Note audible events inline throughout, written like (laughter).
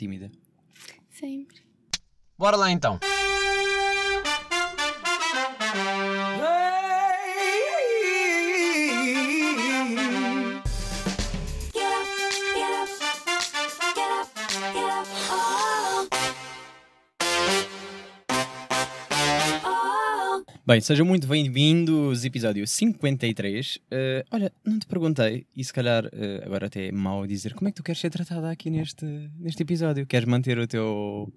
tímida? Sempre. Bora lá então. Bem, sejam muito bem-vindos, episódio 53. Uh, olha, não te perguntei, e se calhar uh, agora até é mau dizer, como é que tu queres ser tratada aqui neste, neste episódio? Queres manter o teu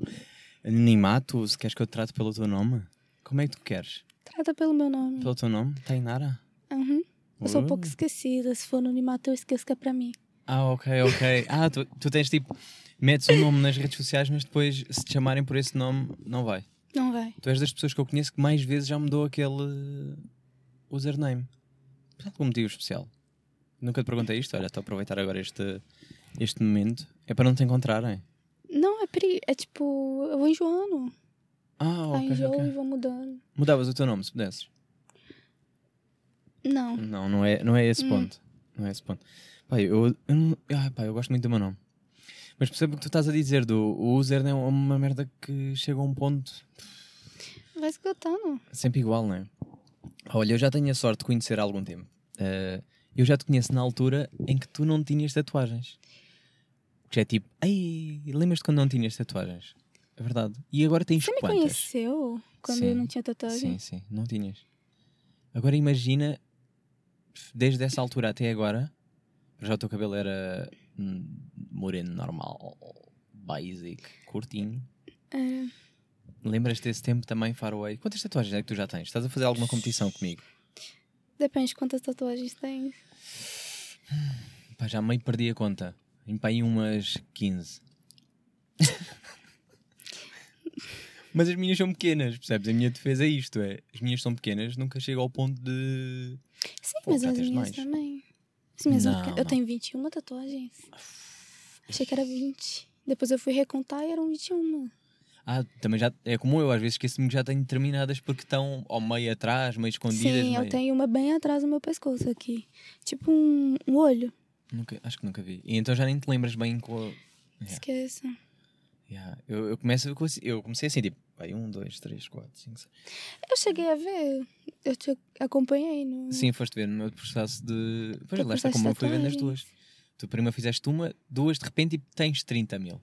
anonimato? Se queres que eu te trate pelo teu nome? Como é que tu queres? Trata pelo meu nome. Pelo teu nome? Tainara? Uhum. Eu sou um Uh. pouco esquecida. Se for anonimato, eu esqueço que é pra mim. Ah, ok, ok. Ah, tu, tu tens tipo, metes um nome nas redes sociais, mas depois se te chamarem por esse nome, não vai. Não vai. Tu és das pessoas que eu conheço que mais vezes já mudou aquele username. Por algum motivo especial. Nunca te perguntei isto, olha, estou a aproveitar agora este, este momento. É para não te encontrarem. Não, é peri... É tipo, eu vou enjoando. Ah, Aí ok, enjoo ok. e vou mudando. Mudavas o teu nome se pudesses? Não. Não, não é, não é esse Hum. ponto. Não é esse ponto. Pá, eu, eu, não- ah, pá, eu gosto muito do meu nome. Mas percebo o que tu estás a dizer do o user é uma merda que chega a um ponto Vai esgotando. sempre igual, não é? Olha, eu já tenho a sorte de conhecer há algum tempo. Eh, eu já te conheço na altura em que tu não tinhas tatuagens. Que é tipo, ei, lembras-te quando não tinhas tatuagens? É verdade. E agora tens Você me quantas? conheceu quando eu Sim. não tinha tatuagem? Sim, sim, não tinhas. Agora imagina, desde essa altura até agora, já o teu cabelo era hum, moreno normal, basic, curtinho. É, Lembras-te desse tempo também, Faraway? Quantas tatuagens é que tu já tens? Estás a fazer alguma competição comigo? depende de quantas tatuagens tem. Pá, já meio perdi a conta. Em pá, aí umas 15. (laughs) Mas as minhas são pequenas, percebes? A minha defesa é isto: é as minhas são pequenas, nunca chego ao ponto de. Sim, Pô, mas as tens minhas mais? também. As minhas Não, não. Eu tenho 21 tatuagens. Achei que era 20. Depois eu fui recontar e eram 21. Ah, também já. É como eu, às vezes esqueço-me que já tenho determinadas porque estão ao meio atrás, meio escondidas. Sim, eu meio- tenho uma bem atrás do meu pescoço aqui. Tipo um, um olho. Nunca, acho que nunca vi. E então já nem te lembras bem com. Yeah. Esqueça. Yeah. Eu, eu, começo, eu comecei- eu assim, tipo, vai, um, dois, três, quatro, cinco, seis. Eu cheguei a ver. Eu te acompanhei no. Sim, foste ver no meu processo de. Pois lá está como eu fui vendo as tatuagem. Tu primeiro fizeste uma, duas, de repente, e tens 30 mil.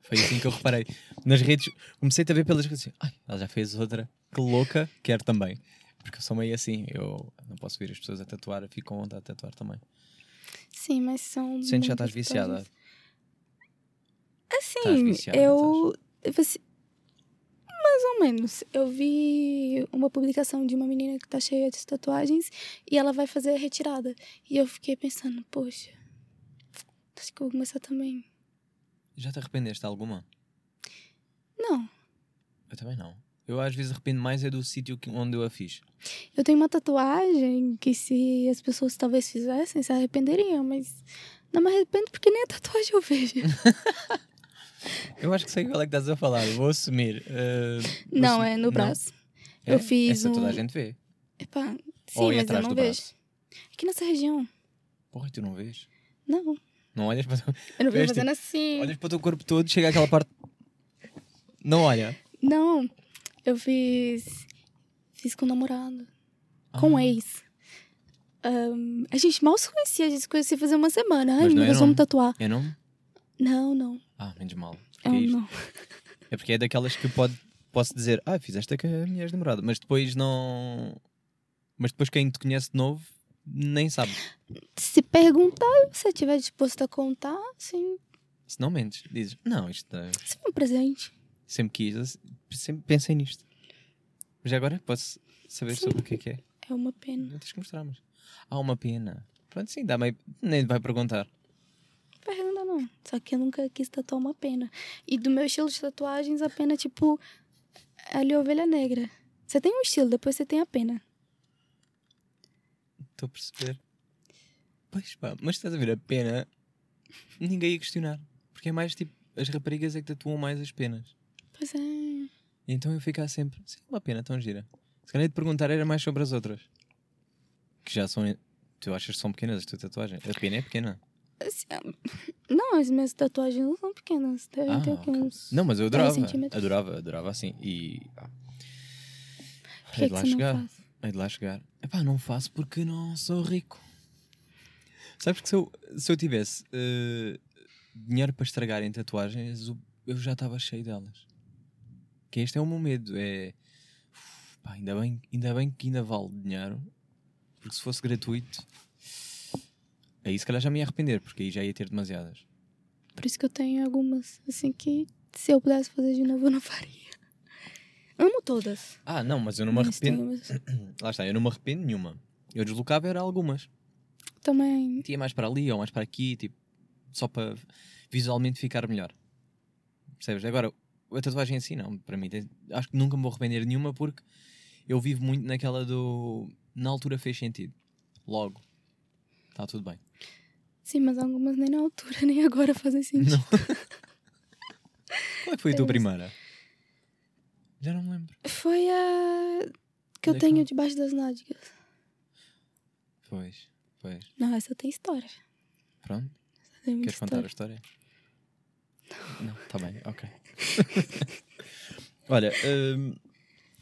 Foi assim que eu reparei. Nas redes, comecei a ver pelas redes assim, ai, ela já fez outra, que louca, quero também. Porque eu sou meio assim, eu não posso ver as pessoas a tatuar, eu fico com vontade de tatuar também. Sim, mas são. Sentes já estás viciada. Assim, viciada, eu. Mais ou menos. Eu vi uma publicação de uma menina que tá cheia de tatuagens e ela vai fazer a retirada. E eu fiquei pensando, poxa, que eu vou começar também. Já te arrependeste de alguma? Não, Eu também não. Eu às vezes arrependo mais é do sítio que- onde eu a fiz. eu tenho uma tatuagem que se as pessoas talvez fizessem, se arrependeriam, mas não me arrependo porque nem a tatuagem eu vejo. (laughs) Eu acho que sei qual é que estás a falar, vou assumir. eh, vou não, assumir- é no braço. É? Eu fiz Essa toda a um- gente vê. Epá, sim, Ou é mas eu não do vejo. braço. Aqui nessa região. Porra, tu não vês? Não, Não olhas para, eu não vejo fazendo assim. olhas para o teu corpo todo, chega àquela parte. Não olha. Não, eu fiz. Fiz com o namorado. Com o Ah, ex. Ahn, a gente mal se conhecia, a gente se conhecia fazer uma semana. Ai, não é nome? vamos tatuar. É nome? Não, não. Ah, menos mal. É Porque um é, isto. não. É porque é daquelas que pode, posso dizer, ah, fizeste com a minha ex-namorada, mas depois não. Mas depois quem te conhece de novo nem sabe. Se perguntar, se você estiver disposto a contar, sim. Se não mentes, dizes, não, isto é- Se for um presente. sempre quis, sempre pensei nisto. Mas agora posso saber Sim. sobre o que é que é. É uma pena. Não tens que mostrar, mas. Há uma pena. Pronto, sim, dá meio. Nem vai perguntar. Pergunta não. Só que eu nunca quis tatuar uma pena. E do meu estilo de tatuagens, a pena é tipo. Ali, ovelha negra. Você tem um estilo, depois você tem a pena. Estou a perceber. Pois pá, mas estás a ver a pena, ninguém ia questionar. Porque é mais tipo, as raparigas é que tatuam mais as penas. Pois é. E então eu ficar sempre, sim, uma pena tão gira. Se calhar de perguntar era mais sobre as outras. Que já são. Tu achas que são pequenas as tuas tatuagens? A pena é pequena. Assim, não, as minhas tatuagens não são pequenas. Devem Ah, ter o quê? ok. uns. Não, mas eu 10 adorava. Adorava, adorava assim. E. ah, Por que, lá chegar. faz? Hei de lá chegar. Epá, não faço porque não sou rico. Sabes que se eu, se eu tivesse eh, dinheiro para estragar em tatuagens, eu- eu já estava cheio delas. Que este é o meu medo. É. Uf, pá, ainda, bem, ainda bem que ainda vale dinheiro. Porque se fosse gratuito. Aí se calhar já me ia arrepender, porque aí já ia ter demasiadas. Por isso que eu tenho algumas, assim, que se eu pudesse fazer de novo, eu não faria. Amo todas. Ah, não, mas eu não me mas arrependo. (clears throat) Lá está, eu não me arrependo nenhuma. Eu deslocava era algumas. Também. Tinha mais para ali ou mais para aqui, tipo, só para visualmente ficar melhor. Percebes? Agora, a tatuagem assim não, para mim, tem- acho que nunca me vou arrepender de nenhuma porque eu vivo muito naquela do. Na altura fez sentido. Logo. Está tudo bem. Sim, mas algumas nem na altura, (laughs) nem agora fazem sentido. (laughs) Qual é que foi a tua primeira? Já não me lembro. Foi a que eu Onde é que tenho foi? debaixo das nádegas. Pois, pois. Não, essa tem história. Pronto. Essa tem muita Queres contar a história. história? Não, está bem, ok. (laughs) Olha, hum,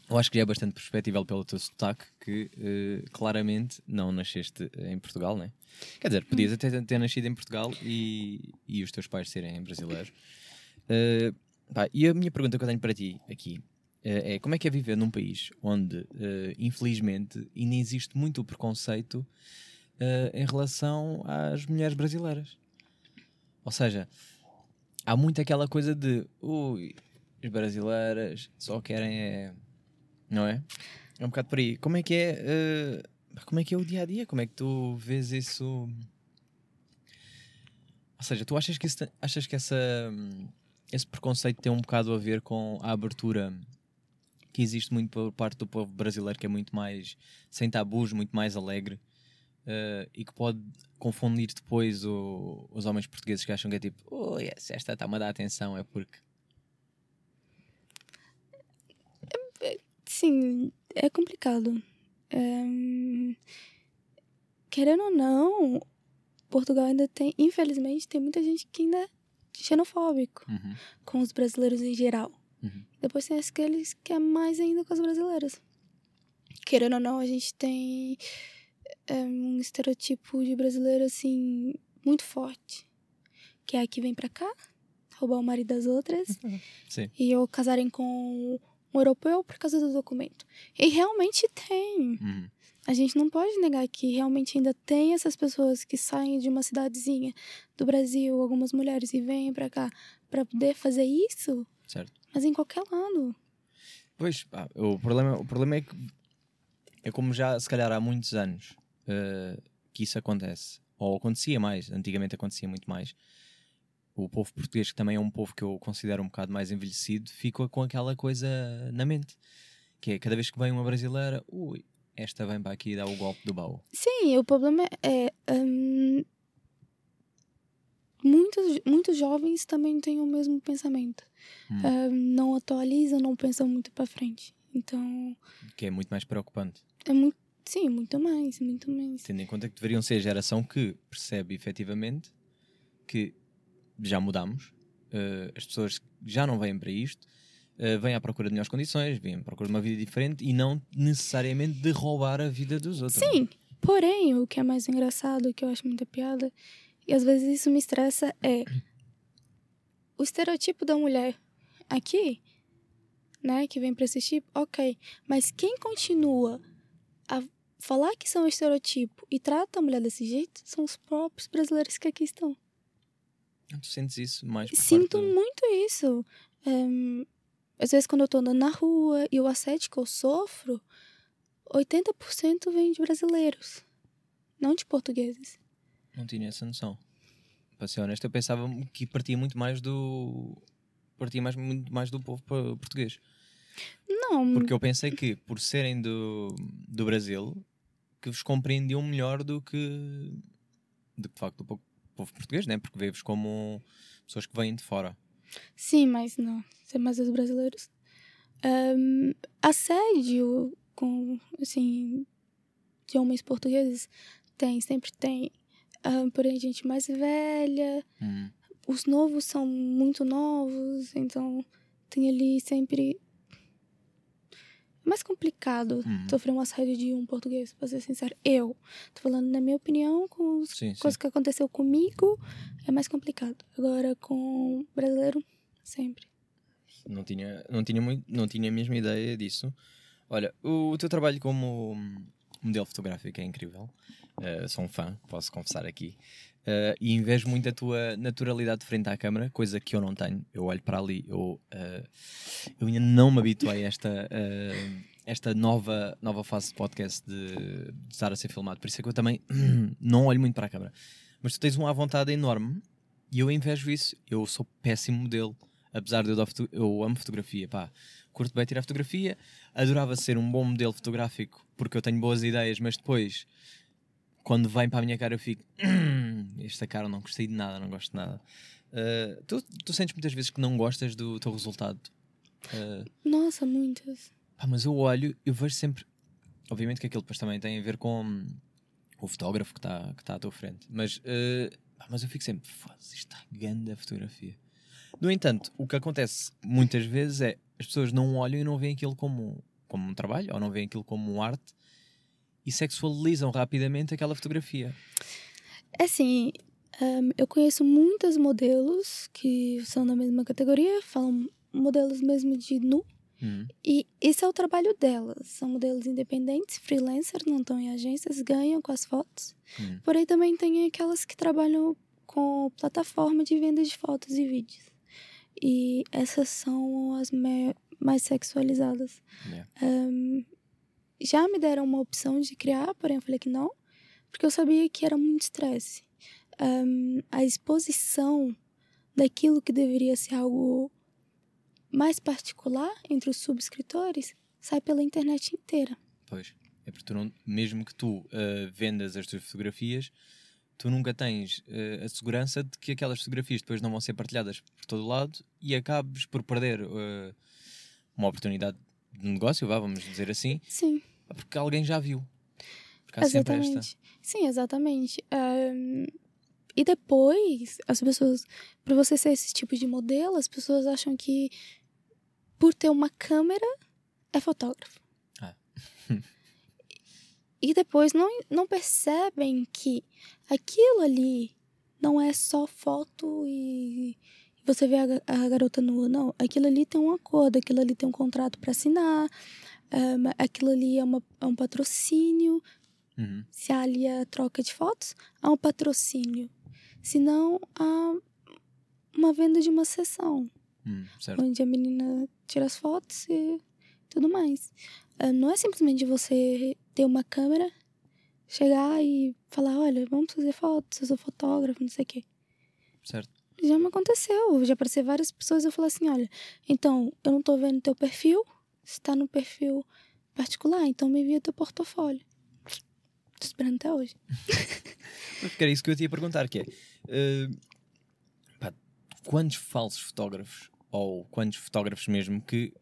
eu acho que já é bastante perspectival pelo teu sotaque que eh, claramente não nasceste em Portugal, né? Quer dizer, podias até ter nascido em Portugal e, e os teus pais serem brasileiros. Eh, pá, e a minha pergunta que eu tenho para ti aqui é como é que é viver num país onde, eh, infelizmente, ainda existe muito preconceito em relação às mulheres brasileiras? Ou seja, há muito aquela coisa de ui, as brasileiras só querem é. Não é? É um bocado por aí. Como é que é. eh, como é que é o dia a dia? Como é que tu vês isso? Ou seja, tu achas que, isso, achas que essa, hum, esse preconceito tem um bocado a ver com a abertura que existe muito por parte do povo brasileiro, que é muito mais sem tabus, muito mais alegre eh, e que pode confundir depois o- os homens portugueses que acham que é tipo, oh, yes, esta está-me a dar atenção, é porque. Sim, é complicado. É, Querendo ou não, Portugal ainda tem, infelizmente, tem muita gente que ainda é xenofóbico Uhum, com os brasileiros em geral. Uhum. Depois tem aqueles que é mais ainda com as brasileiras. Querendo ou não, a gente tem é, um estereotipo de brasileiro, assim, muito forte. Que é a que vem pra cá, roubar o marido das outras. (laughs) Sim. E ou casarem com um europeu por causa do documento. E realmente tem. Uhum. A gente não pode negar que realmente ainda tem essas pessoas que saem de uma cidadezinha do Brasil, algumas mulheres, e vêm pra cá pra poder fazer isso, Certo. Mas em qualquer lado. Pois, pá, o, problema, o problema é que é como já se calhar há muitos anos eh, que isso acontece. Ou acontecia mais, antigamente acontecia muito mais. O povo português, que também é um povo que eu considero um bocado mais envelhecido, fica com aquela coisa na mente. Que é cada vez que vem uma brasileira, ui, esta vem para aqui e dá o golpe do baú. Sim, o problema é. hum, muitos, muitos jovens também têm o mesmo pensamento. Hum. Hum, não atualizam, não pensam muito pra frente. Então, Que é muito mais preocupante. é muito. Sim, muito mais, muito mais. Tendo em conta que deveriam ser a geração que percebe efetivamente que já mudamos, eh, as pessoas já não vêm para isto, eh, vêm à procura de melhores condições, vêm à procura de uma vida diferente e não necessariamente de roubar a vida dos outros. Sim, porém, o que é mais engraçado, o que eu acho muita piada, e às vezes isso me estressa, é o estereotipo da mulher aqui, né, que vem pra esse tipo, ok, mas quem continua a falar que são estereotipo e trata a mulher desse jeito são os próprios brasileiros que aqui estão. Tu sentes isso mais Sinto do- muito isso. Ehm, às vezes, quando eu tô andando na rua e o assédio que eu sofro, 80% vem de brasileiros, não de portugueses. Não tinha essa noção. Para ser honesto, eu pensava que partia muito mais do. partia mais, muito mais do povo po- português. Não, Porque eu pensei que, por serem do, do Brasil, que vos compreendiam melhor do que, do que de facto o po- povo português, né? Porque vê-vos como pessoas que vêm de fora. sim, mas não. Ser mais os brasileiros. Ehm, assédio com, assim, de homens portugueses tem, sempre tem. Ah, porém gente mais velha. Hum. Os novos são muito novos, então tem ali sempre. É mais complicado Hum. sofrer um assédio de um português, pra ser sincero. Eu. Tô falando na minha opinião, com as Sim, sim. coisas que aconteceu comigo, é mais complicado. Agora, com brasileiro, sempre. Não tinha, não, tinha muito, não tinha a mesma ideia disso. Olha, o, teu trabalho como modelo fotográfico é incrível. Uh, sou um fã, posso confessar aqui. Uh, e invejo muito a tua naturalidade frente à câmara, coisa que eu não tenho. Eu olho para ali, eu, uh, eu ainda não me habituei a esta, uh, esta nova, nova fase de podcast de, de estar a ser filmado. Por isso é que eu também (clears throat) não olho muito para a câmara. Mas tu tens uma vontade enorme e eu invejo isso. Eu sou péssimo modelo apesar de eu, eu amo fotografia, pá, curto bem tirar fotografia, adorava ser um bom modelo fotográfico porque eu tenho boas ideias, mas depois, quando vem para a minha cara, eu fico, "Hum, esta cara não gostei de nada, não gosto de nada. Uh, tu, tu sentes muitas vezes que não gostas do teu resultado? Uh, Nossa, muitas. pá, mas eu olho, eu vejo sempre, obviamente que aquilo depois também tem a ver com o fotógrafo que está que tá à tua frente, mas, uh, pá, mas eu fico sempre, foda-se, isto está grande a fotografia. No entanto, o que acontece muitas vezes é as pessoas não olham e não veem aquilo como, como um trabalho ou não veem aquilo como um arte e sexualizam rapidamente aquela fotografia. É assim, hum, eu conheço muitos modelos que são da mesma categoria, falam modelos mesmo de nu. Hum, E esse é o trabalho delas. São modelos independentes, freelancers, não estão em agências, ganham com as fotos. hum, Porém, também tem aquelas que trabalham com plataforma de venda de fotos e vídeos. E essas são as mais sexualizadas. yeah. Hum, já me deram uma opção de criar, porém eu falei que não, porque eu sabia que era muito estresse. Hum, a exposição daquilo que deveria ser algo mais particular entre os subscritores sai pela internet inteira. Pois. É porque tu não, mesmo que tu uh, vendas as tuas fotografias, tu nunca tens uh, a segurança de que aquelas fotografias depois não vão ser partilhadas por todo o lado e acabes por perder uh, uma oportunidade de negócio, vá, vamos dizer assim, Sim, porque alguém já viu. Porque há sempre esta. exatamente. Sim, exatamente. Hum, e depois, as pessoas, para você ser esse tipo de modelo, as pessoas acham que por ter uma câmera é fotógrafo. E depois não, não percebem que aquilo ali não é só foto e você vê a, a garota nua. Não, aquilo ali tem um acordo, aquilo ali tem um contrato para assinar, hum, aquilo ali é, uma, é um patrocínio. Uhum. Se há ali a troca de fotos, há um patrocínio. Se não, há uma venda de uma sessão, Hum, onde a menina tira as fotos e tudo mais. Ah, Não é simplesmente você ter uma câmera, chegar e falar, olha, vamos fazer fotos, eu sou fotógrafo, não sei o quê. certo. Já me aconteceu, já apareceu várias pessoas, eu falo assim, olha, então, eu não tô vendo teu perfil, você tá no perfil particular, então me envia teu portfólio. Tô esperando até hoje. (laughs) Porque era isso que eu te ia perguntar, que é uh, pá, quantos falsos fotógrafos ou quantos fotógrafos mesmo que,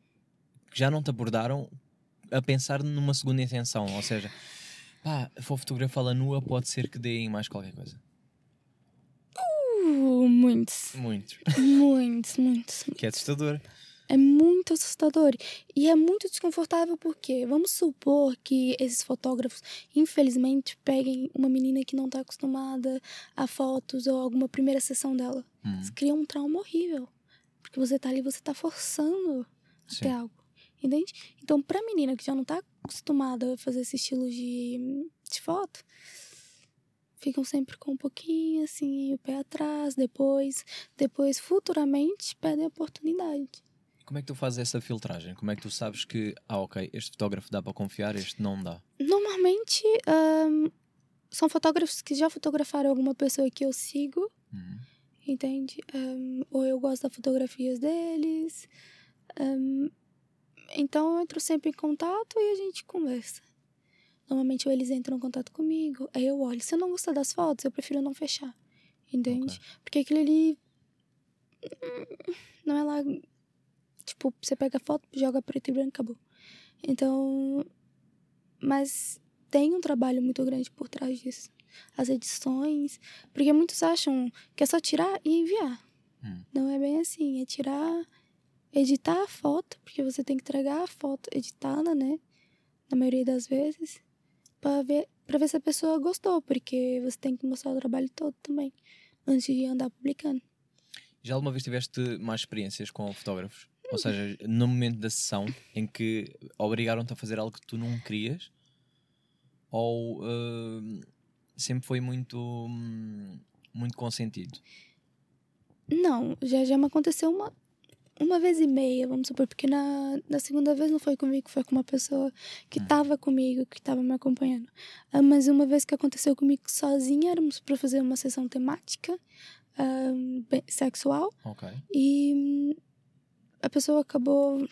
que já não te abordaram a pensar numa segunda intenção, ou seja, pá, vou fotografá-la nua, pode ser que deem mais qualquer coisa. Uh, muitos, Muitos. muitos, muitos. Que é assustador. É muito assustador. E é muito desconfortável porque, vamos supor que esses fotógrafos, infelizmente, peguem uma menina que não está acostumada a fotos ou alguma primeira sessão dela. Hum, Isso cria um trauma horrível. Porque você tá ali, você tá forçando a Sim. ter algo. Entende? Então, pra menina que já não tá acostumada a fazer esse estilo de, de foto, ficam sempre com um pouquinho assim, o pé atrás, depois, depois futuramente pedem a oportunidade. Como é que tu fazes essa filtragem? Como é que tu sabes que, ah, ok, este fotógrafo dá para confiar, este não dá? Normalmente, ahn, são fotógrafos que já fotografaram alguma pessoa que eu sigo, Hum, entende? Ahn, ou eu gosto das fotografias deles. Ahn, então eu entro sempre em contato e a gente conversa. Normalmente eles entram em contato comigo, aí eu olho. Se eu não gostar das fotos, eu prefiro não fechar. Entende? Ok. Porque aquilo ali. hum, Não é lá. Tipo, você pega a foto, joga preto e branco, acabou. Então. Mas tem um trabalho muito grande por trás disso. as edições. Porque muitos acham que é só tirar e enviar. Hum. Não é bem assim. É tirar, editar a foto, porque você tem que entregar a foto editada, né? Na maioria das vezes. Pra ver, pra ver se a pessoa gostou, porque você tem que mostrar o trabalho todo também. Antes de andar publicando. Já alguma vez tiveste mais experiências com fotógrafos? Ou seja, no momento da sessão em que obrigaram-te a fazer algo que tu não querias? Ou uh, sempre foi muito, hum, muito consentido? Não, já, já me aconteceu uma, uma vez e meia, vamos supor, porque na, na segunda vez não foi comigo, foi com uma pessoa que estava comigo, que estava me acompanhando. Ah, mas uma vez que aconteceu comigo sozinha, éramos para fazer uma sessão temática ah, sexual Ok. e a pessoa acabou,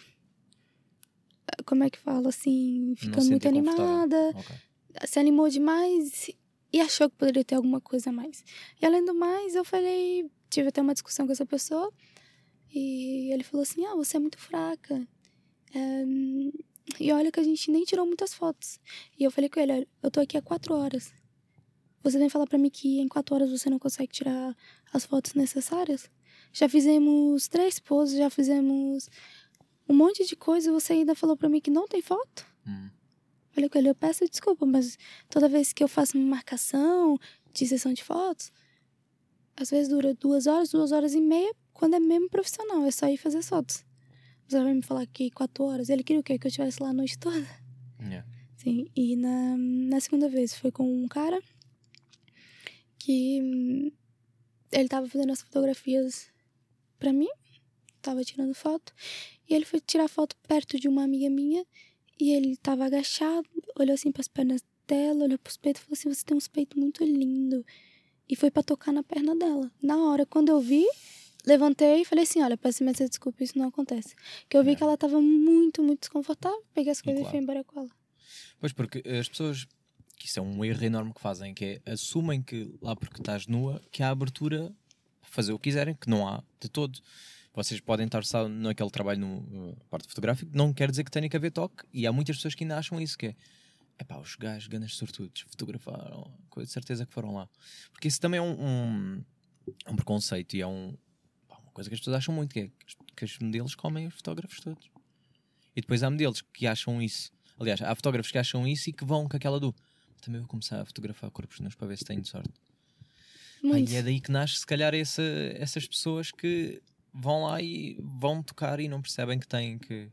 ah, como é que fala assim, ficando muito animada, Ok. se animou demais e achou que poderia ter alguma coisa a mais. E além do mais, eu falei, tive até uma discussão com essa pessoa e ele falou assim: Ah, você é muito fraca. É, e olha que a gente nem tirou muitas fotos. E eu falei com ele: "Olha, Eu tô aqui há quatro horas. Você vem falar pra mim que em quatro horas você não consegue tirar as fotos necessárias? Já fizemos três poses, já fizemos um monte de coisa e você ainda falou pra mim que não tem foto? Hum. Falei com ele, eu peço desculpa, mas toda vez que eu faço uma marcação de sessão de fotos, às vezes dura duas horas, duas horas e meia, quando é mesmo profissional, é só ir fazer as fotos. Você vai me falar que quatro horas, ele queria o quê? Que eu estivesse lá a noite toda? Yeah. Sim, e na, na segunda vez foi com um cara que hum, ele tava fazendo as fotografias pra mim, tava tirando foto, e ele foi tirar foto perto de uma amiga minha, e ele tava agachado, olhou assim pras pernas dela, olhou pros peitos e falou assim: Você tem uns peitos muito lindo. E foi pra tocar na perna dela. Na hora, quando eu vi, levantei e falei assim: Olha, peço imensa desculpa, isso não acontece. Que eu vi É. que ela tava muito, muito desconfortável, peguei as E coisas e claro. fui embora com ela. Pois porque as pessoas, que isso é um erro enorme que fazem, que é assumem que lá porque estás nua, que há abertura para fazer o que quiserem, que não há de todo. Vocês podem estar só naquele trabalho no no parte fotográfico, não quer dizer que tenha que haver toque, e há muitas pessoas que ainda acham isso, que é epá, os gajos, ganas sortudos, fotografaram, com certeza que foram lá. Porque isso também é um, um, é um preconceito e é um, pá, coisa que as pessoas acham muito, que é que os modelos comem os fotógrafos todos. E depois há modelos que acham isso. Aliás, há fotógrafos que acham isso e que vão com aquela do também vou começar a fotografar corpos nus para ver se tenho sorte. Muito. e é daí que nasce, se calhar, essa, essas pessoas que vão lá e vão tocar e não percebem que têm que.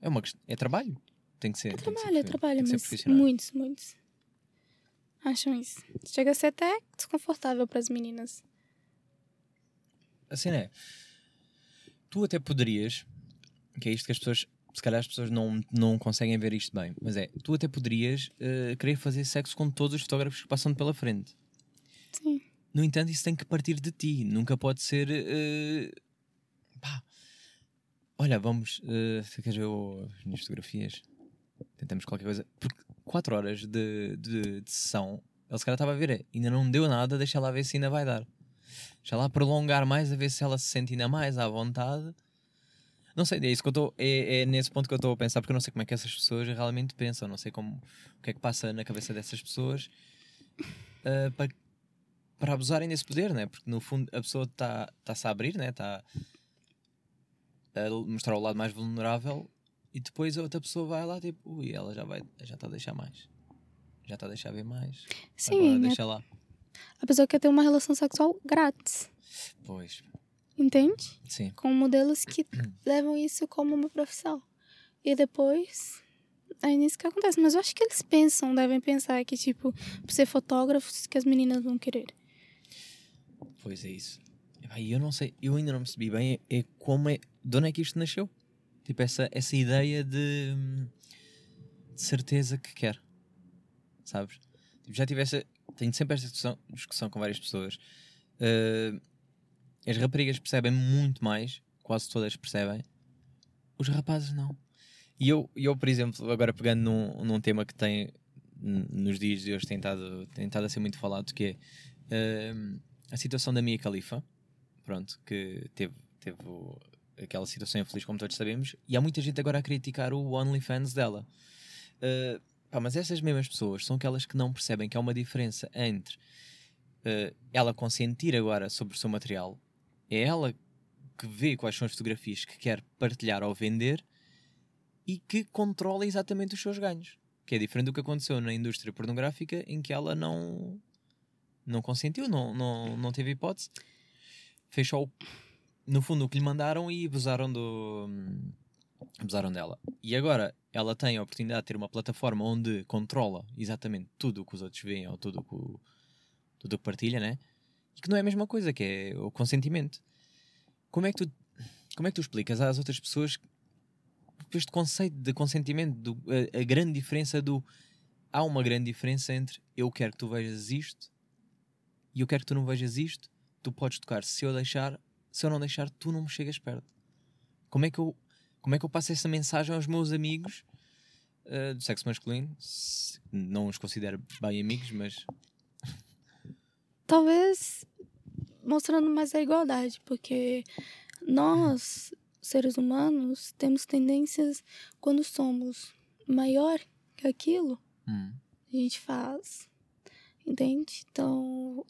É uma. É trabalho. Tem que ser. É trabalho, é trabalho, mas muitos, muitos acham isso. Chega a ser até desconfortável para as meninas. A cena é. Tu até poderias. Que é isto que as pessoas. Se calhar as pessoas não, não conseguem ver isto bem. Mas é. Tu até poderias eh, querer fazer sexo com todos os fotógrafos que passam pela frente. Sim. No entanto, isso tem que partir de ti. Nunca pode ser. eh, pá. Olha, vamos. Uh, queres ver as minhas fotografias? Tentamos qualquer coisa. Porque 4 horas de, de, de sessão, ele se calhar estava a ver. é, Ainda não deu nada, deixa lá ver se ainda vai dar. Deixa lá prolongar mais, a ver se ela se sente ainda mais à vontade. Não sei, é isso que eu estou. É, é nesse ponto que eu estou a pensar, porque eu não sei como é que essas pessoas realmente pensam. Não sei como, o que é que passa na cabeça dessas pessoas uh, para para abusarem desse poder, né? Porque no fundo a pessoa está tá-se a abrir, né? Está a mostrar o lado mais vulnerável e depois a outra pessoa vai lá tipo, ui, ela já vai, já está a deixar mais. Já está a deixar ver mais. Sim, Agora né? deixa lá. A pessoa quer ter uma relação sexual grátis, Pois, entende? sim. Com modelos que (clears throat) levam isso como uma profissão. E depois, é nisso que acontece. Mas eu acho que eles pensam, devem pensar que, tipo, por ser fotógrafos, que as meninas vão querer. Pois é isso. E eu não sei, eu ainda não percebi bem é, é como é, de onde é que isto nasceu? Tipo, essa, essa ideia de, hum, de certeza que quer. Sabes? Tipo, já tive essa, tenho sempre esta discussão, discussão com várias pessoas. Uh, as raparigas percebem muito mais, quase todas percebem. Os rapazes não. E eu, eu por exemplo, agora pegando num, num tema que tem nos dias de hoje tem estado a ser muito falado, que é hum, a situação da Mia Khalifa, pronto, que teve, teve aquela situação infeliz, como todos sabemos, e há muita gente agora a criticar o OnlyFans dela. Uh, Pá, mas essas mesmas pessoas são aquelas que não percebem que há uma diferença entre uh, ela consentir agora sobre o seu material, é ela que vê quais são as fotografias que quer partilhar ou vender e que controla exatamente os seus ganhos. Que é diferente do que aconteceu na indústria pornográfica, em que ela não, não consentiu, não, não, não teve hipótese. Fechou, no fundo, o que lhe mandaram e abusaram do. abusaram dela. E agora ela tem a oportunidade de ter uma plataforma onde controla exatamente tudo o que os outros veem ou tudo o que, tudo que partilha, né? E que não é a mesma coisa, que é o consentimento. Como é que tu, como é que tu explicas às outras pessoas este conceito de consentimento, do, a, a, grande diferença do. Há uma grande diferença entre eu quero que tu vejas isto e eu quero que tu não vejas isto. Tu podes tocar. Se eu deixar, se eu não deixar, tu não me chegas perto. Como é que eu, como é que eu passo essa mensagem aos meus amigos uh, do sexo masculino? Se, não os considero bem amigos, mas. Talvez mostrando mais a igualdade, porque nós seres humanos, temos tendências quando somos maior que aquilo, hum. a gente faz. Entende? Então,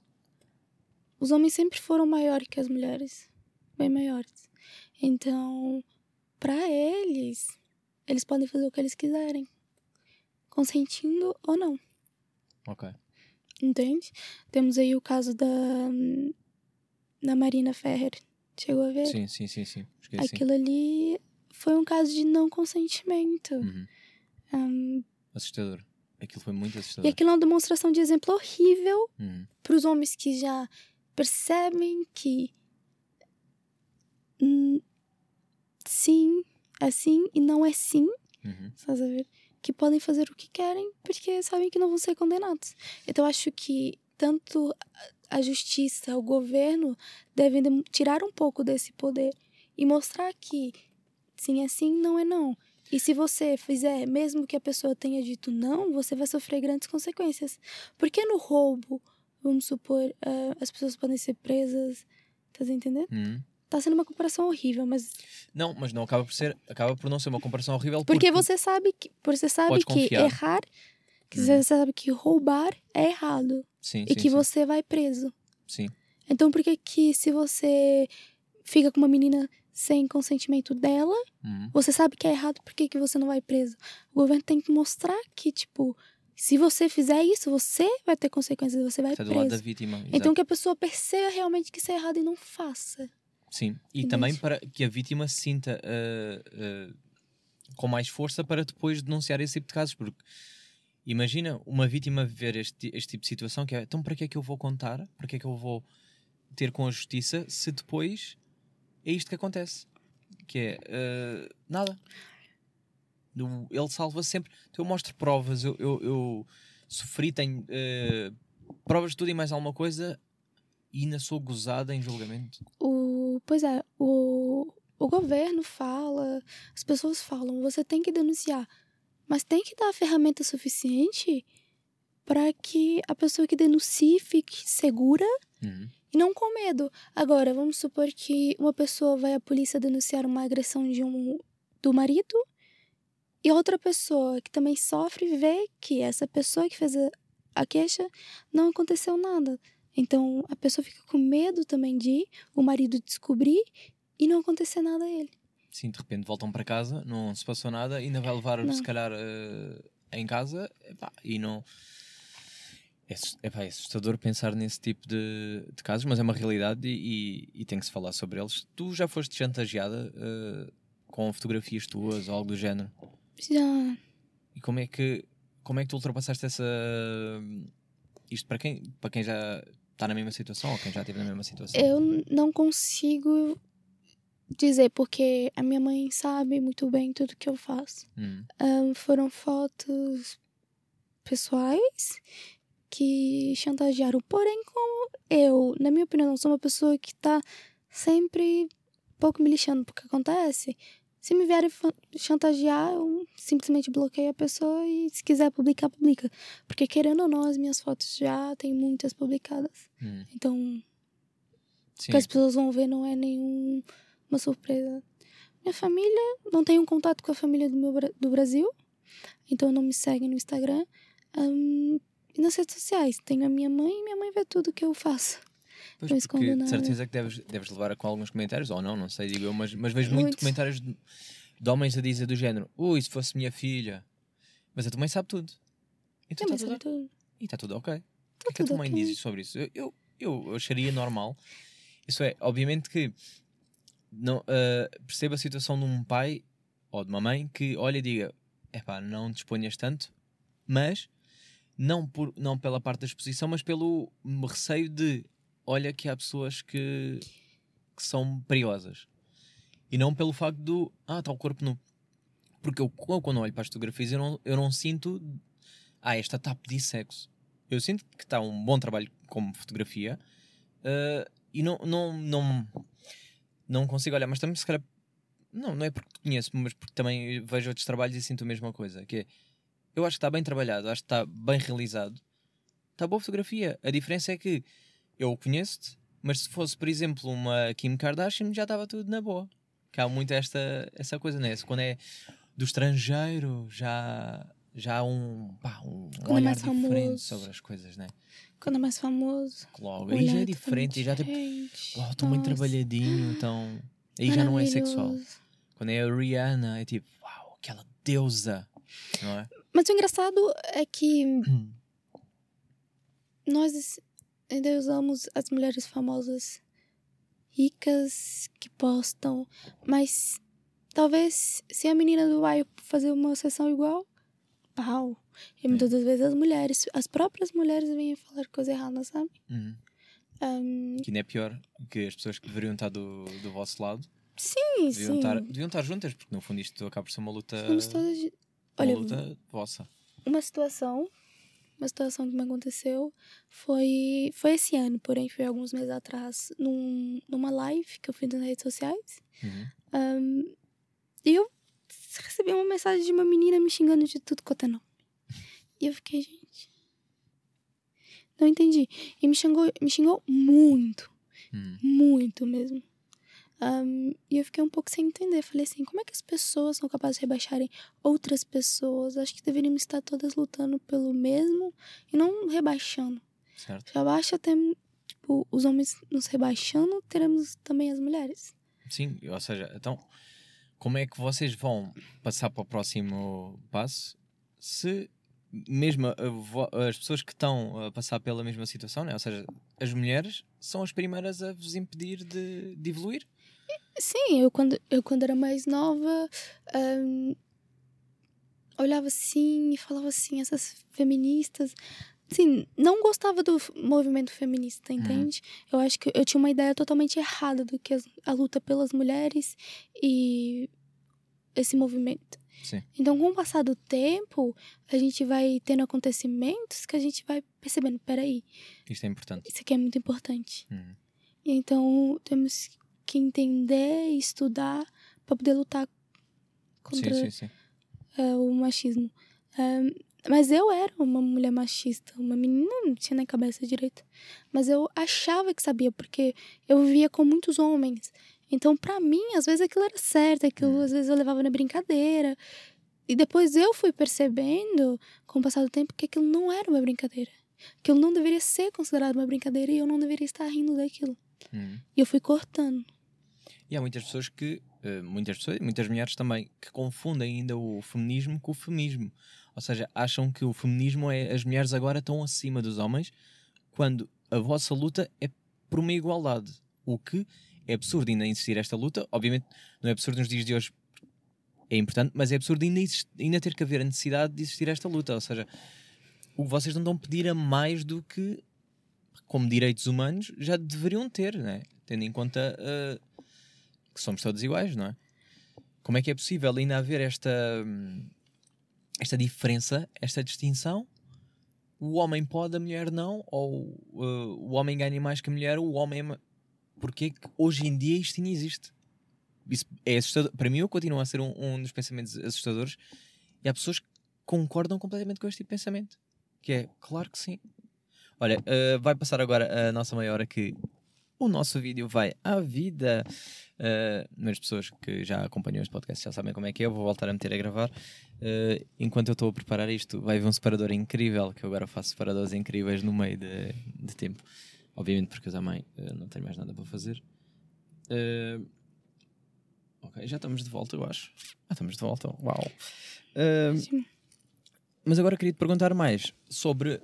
os homens sempre foram maiores que as mulheres, bem maiores. Então, para eles, eles podem fazer o que eles quiserem, consentindo ou não. Ok. Entende? Temos aí o caso da da Marina Ferrer. Chegou a ver? Sim, sim, sim, sim. Esqueci. Aquilo ali foi um caso de não consentimento. Uhum. Um, assustador. Aquilo foi muito assustador. E aquilo é uma demonstração de exemplo horrível uhum. para os homens que já percebem que sim é sim e não é sim. Uhum. Sabe ver? Que podem fazer o que querem porque sabem que não vão ser condenados. Então acho que tanto a justiça, o governo devem tirar um pouco desse poder e mostrar que sim é sim, não é não. E se você fizer, mesmo que a pessoa tenha dito não, você vai sofrer grandes consequências. Porque no roubo, vamos supor, uh, as pessoas podem ser presas, tá entendendo? Hum. Tá sendo uma comparação horrível, mas não, mas não acaba por ser, acaba por não ser uma comparação horrível porque, porque você sabe que, você sabe que errar, que hum. você sabe que roubar é errado. Sim, e sim, que sim. você vai preso. Sim. Então por que que se você fica com uma menina sem consentimento dela, uhum. você sabe que é errado, por que que você não vai preso? O governo tem que mostrar que, tipo, se você fizer isso, você vai ter consequências, você vai você preso. Do lado da vítima. Exato. Então que a pessoa perceba realmente que isso é errado e não faça. Sim, e também para que a vítima se sinta uh, uh, com mais força para depois denunciar esse tipo de casos, porque Imagina uma vítima ver este, este tipo de situação que é então para que é que eu vou contar? Para que é que eu vou ter com a justiça se depois é isto que acontece? Que é uh, nada. Ele salva sempre. Então eu mostro provas, eu, eu, eu sofri, tenho provas de tudo e mais alguma coisa e ainda sou gozada em julgamento. O, pois é, o, o governo fala, as pessoas falam, você tem que denunciar. Mas tem que dar a ferramenta suficiente para que a pessoa que denuncie fique segura uhum. e não com medo. Agora, vamos supor que uma pessoa vai à polícia denunciar uma agressão de um do marido e outra pessoa que também sofre vê que essa pessoa que fez a, a queixa não aconteceu nada. Então a pessoa fica com medo também de o marido descobrir e não acontecer nada a ele. Sim, de repente voltam para casa, não se passou nada, ainda vai levar, não. se calhar, uh, em casa epá, e não. É, epá, é assustador pensar nesse tipo de, de casos, mas é uma realidade e, e, e, tem que se falar sobre eles. Tu já foste chantageada uh, com fotografias tuas ou algo do género? Já. E como é que, como é que tu ultrapassaste essa. Isto para quem, para quem já está na mesma situação ou quem já esteve na mesma situação? Eu não consigo dizer, porque a minha mãe sabe muito bem tudo que eu faço. Hum. Um, foram fotos pessoais que chantagearam. Porém, como eu, na minha opinião, sou uma pessoa que tá sempre pouco me lixando porque acontece. Se me vierem chantagear, eu simplesmente bloqueio a pessoa e se quiser publicar, publica. Porque querendo ou não, as minhas fotos já tem muitas publicadas. Hum. Então, Sim. o que as pessoas vão ver não é nenhum uma surpresa. Minha família, não tenho contato com a família do, meu, do Brasil. Então não me seguem no Instagram. Um, e nas redes sociais. Tenho a minha mãe e minha mãe vê tudo que eu faço. Pois, não de certeza que deves, deves levar com alguns comentários, ou não, não sei, digo eu, mas, mas vejo muito Muitos. comentários de, de homens a dizer do género: Ui, se fosse minha filha. Mas a tua mãe sabe tudo. Então Não, está tudo, e está tudo ok. O Tá que é que a tua mãe ok. diz sobre isso? Eu, eu, eu acharia normal. Isso é, obviamente que não, ah, percebo a situação de um pai ou de uma mãe que olha e diga: epá, não disponhas tanto, mas não, por, não pela parte da exposição, mas pelo receio de olha que há pessoas que, que são perigosas. E não pelo facto do ah, está o corpo nu. Porque eu, quando olho para as fotografias, eu não, eu não sinto ah, esta está a pedir sexo. Eu sinto que está um bom trabalho como fotografia ah, e não, não, não, não consigo olhar, mas também se calhar não, não é porque te conheço, mas porque também vejo outros trabalhos e sinto a mesma coisa. Que é, eu acho que está bem trabalhado, acho que está bem realizado. Está boa fotografia. A diferença é que eu conheço-te, mas se fosse, por exemplo, uma Kim Kardashian, já estava tudo na boa. Que há muito esta, essa coisa, né? Quando é do estrangeiro, já, já há um, pá, um, Quando é olhar mais diferente famoso. sobre as coisas, né? Quando é mais famoso. Logo, aí já é olhar diferente, e já tipo, diferente. uau, estou muito trabalhadinho, então. Aí já não é sexual. Quando é a Rihanna, é tipo, uau, aquela deusa, não é? Mas o engraçado é que nós ainda usamos as mulheres famosas ricas que postam, mas talvez se a menina do vai fazer uma sessão igual, pau. E muitas das vezes as mulheres, as próprias mulheres vêm falar coisa errada, sabe? Uhum. Ahm, Que ainda é pior que as pessoas que deveriam estar do, do vosso lado sim, deviam sim. estar, deviam estar juntas, porque no fundo isto acaba por ser uma luta, Somos todas. uma Olha, luta vossa. uma situação uma situação que me aconteceu foi foi esse ano porém foi alguns meses atrás num, numa live que eu fiz nas redes sociais Uhum. Ahn, e eu recebi uma mensagem de uma menina me xingando de tudo quanto é nome e eu fiquei gente não entendi e me xingou me xingou muito Uhum. muito mesmo. Ahm, e eu fiquei um pouco sem entender. Falei assim, como é que as pessoas são capazes de rebaixarem outras pessoas? Acho que deveríamos estar todas lutando pelo mesmo e não rebaixando. Certo? Já basta ter, tipo, os homens nos rebaixando, teremos também as mulheres. Sim, ou seja, então, como é que vocês vão passar para o próximo passo se mesmo vo- as pessoas que estão a passar pela mesma situação, né? ou seja, as mulheres são as primeiras a vos impedir de, de evoluir? Sim, eu quando, eu quando era mais nova, ahm, olhava assim e falava assim, essas feministas. Assim, não gostava do movimento feminista, entende? Eu acho que eu tinha uma ideia totalmente errada do que a luta pelas mulheres e esse movimento. Sim. Então, com o passar do tempo, a gente vai tendo acontecimentos que a gente vai percebendo, peraí, Isto é importante. isso aqui é muito importante. Uhum. Então, temos que entender e estudar para poder lutar contra Sim, sim, sim. eh, o machismo. Eh, mas eu era uma mulher machista, uma menina não tinha nem cabeça direito. Mas eu achava que sabia, porque eu vivia com muitos homens. Então, pra mim, às vezes aquilo era certo, aquilo Hum. às vezes eu levava na brincadeira. E depois eu fui percebendo, com o passar do tempo, que aquilo não era uma brincadeira. Aquilo não deveria ser considerado uma brincadeira e eu não deveria estar rindo daquilo. Uhum. E eu fui cortando. E há muitas pessoas que, eh, muitas pessoas, muitas mulheres também, que confundem ainda o feminismo com o feminismo. Ou seja, acham que o feminismo é as mulheres agora estão acima dos homens, quando a vossa luta é por uma igualdade. O que é absurdo ainda existir esta luta. Obviamente, não é absurdo nos dias de hoje, é importante, mas é absurdo ainda, ainda ter que haver a necessidade de existir esta luta. Ou seja, o que vocês não estão a pedir a mais do que, como direitos humanos, já deveriam ter, né? tendo em conta eh, que somos todos iguais, não é? Como é que é possível ainda haver esta, hum, esta diferença, esta distinção? O homem pode, a mulher não, ou uh, o homem ganha mais que a mulher, o homem é. Porquê que hoje em dia isto ainda existe? Isso é assustador. Para mim, eu continuo a ser um, um dos pensamentos assustadores e há pessoas que concordam completamente com este tipo de pensamento. Que é, claro que sim. Olha, uh, vai passar agora a nossa meia hora que o nosso vídeo vai à vida. Uh, mas pessoas que já acompanham este podcast já sabem como é que é. Eu vou voltar a meter a gravar. Uh, enquanto eu estou a preparar isto, vai haver um separador incrível. Que eu agora faço separadores incríveis no meio de, de tempo. Obviamente porque eu também uh, não tenho mais nada para fazer. Uh, ok, já estamos de volta, eu acho. Já estamos de volta. Uau! Uh, mas agora queria te perguntar mais sobre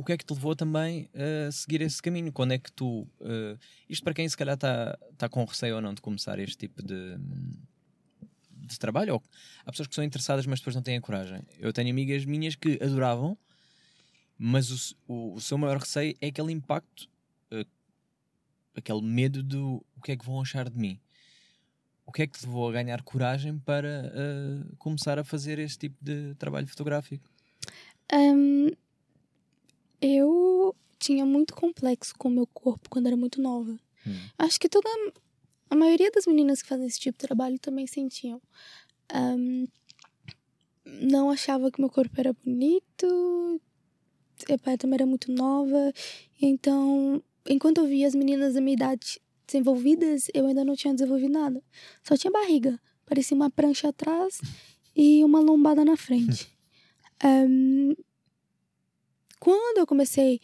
o que é que te levou também a seguir esse caminho. Quando é que tu. Uh, isto para quem se calhar está tá com receio ou não de começar este tipo de, de trabalho. Ou, há pessoas que são interessadas, mas depois não têm a coragem. Eu tenho amigas minhas que adoravam, mas o, o, o seu maior receio é aquele impacto, uh, aquele medo do o que é que vão achar de mim o que é que te levou a ganhar coragem para uh, começar a fazer este tipo de trabalho fotográfico? Um, eu tinha muito complexo com o meu corpo quando era muito nova. Hum. Acho que toda a maioria das meninas que fazem esse tipo de trabalho também sentiam. Um, não achava que meu corpo era bonito, eu também era muito nova, então enquanto eu via as meninas da minha idade desenvolvidas, eu ainda não tinha desenvolvido nada. Só tinha barriga. Parecia uma prancha atrás e uma lombada na frente. (laughs) Um, quando eu comecei